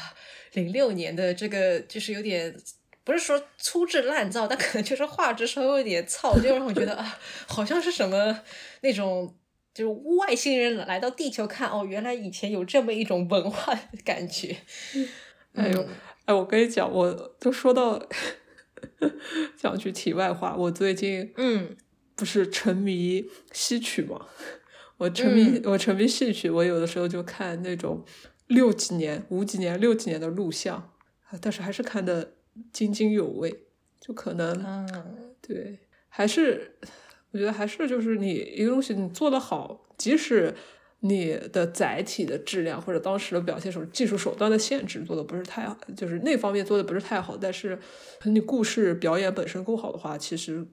零六年的这个就是有点不是说粗制滥造，但可能就是画质稍微有点糙，就让我觉得啊，好像是什么那种就是外星人来到地球看哦，原来以前有这么一种文化的感觉。哎呦，哎，我跟你讲，我都说到 讲句题外话，我最近嗯，不是沉迷戏曲嘛，我沉迷我沉迷戏曲，我有的时候就看那种六几年、五几年、六几年的录像，但是还是看的津津有味，就可能对，还是我觉得还是就是你一个东西你做的好，即使。你的载体的质量或者当时的表现手技术手段的限制做的不是太好，就是那方面做的不是太好。但是你故事表演本身够好的话，其实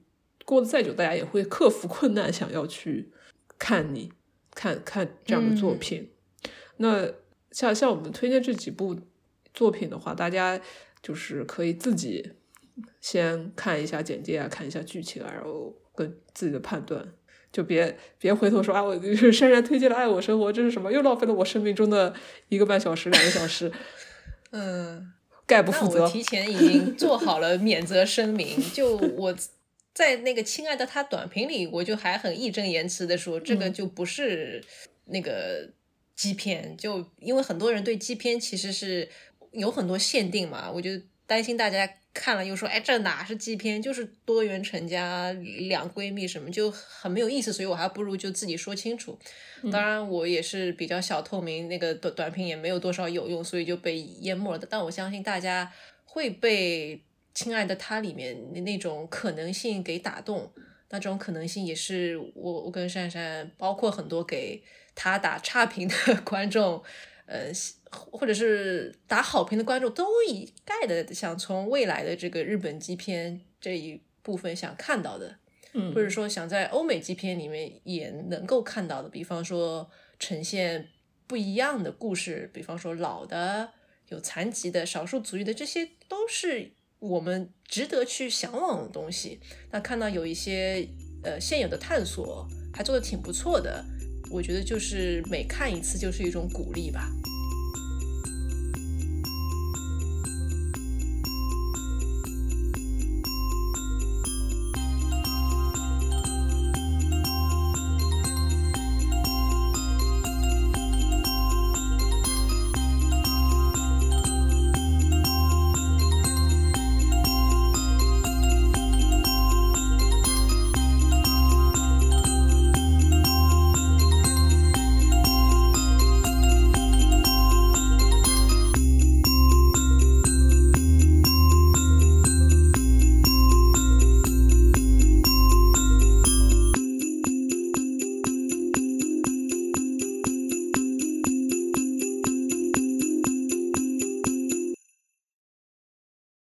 过得再久，大家也会克服困难，想要去看你看看这样的作品。那像像我们推荐这几部作品的话，大家就是可以自己先看一下简介啊，看一下剧情啊，然后跟自己的判断。就别别回头说啊，我就是珊珊推荐了《爱我生活》，这是什么？又浪费了我生命中的一个半小时、两个小时。嗯，概不负责。我提前已经做好了免责声明。就 我在那个亲爱的他短评里，我就还很义正言辞的说，这个就不是那个基片。就因为很多人对基片其实是有很多限定嘛，我就担心大家。看了又说，哎，这哪是基片，就是多元成家、两闺蜜什么，就很没有意思。所以我还不如就自己说清楚。当然，我也是比较小透明，那个短短评也没有多少有用，所以就被淹没了。但我相信大家会被《亲爱的他》里面那种可能性给打动。那这种可能性也是我我跟珊珊，包括很多给他打差评的 观众。呃，或者是打好评的观众都一概的想从未来的这个日本基片这一部分想看到的，嗯，或者说想在欧美基片里面也能够看到的，比方说呈现不一样的故事，比方说老的、有残疾的、少数族裔的，这些都是我们值得去向往的东西。那看到有一些呃现有的探索还做的挺不错的。我觉得就是每看一次就是一种鼓励吧。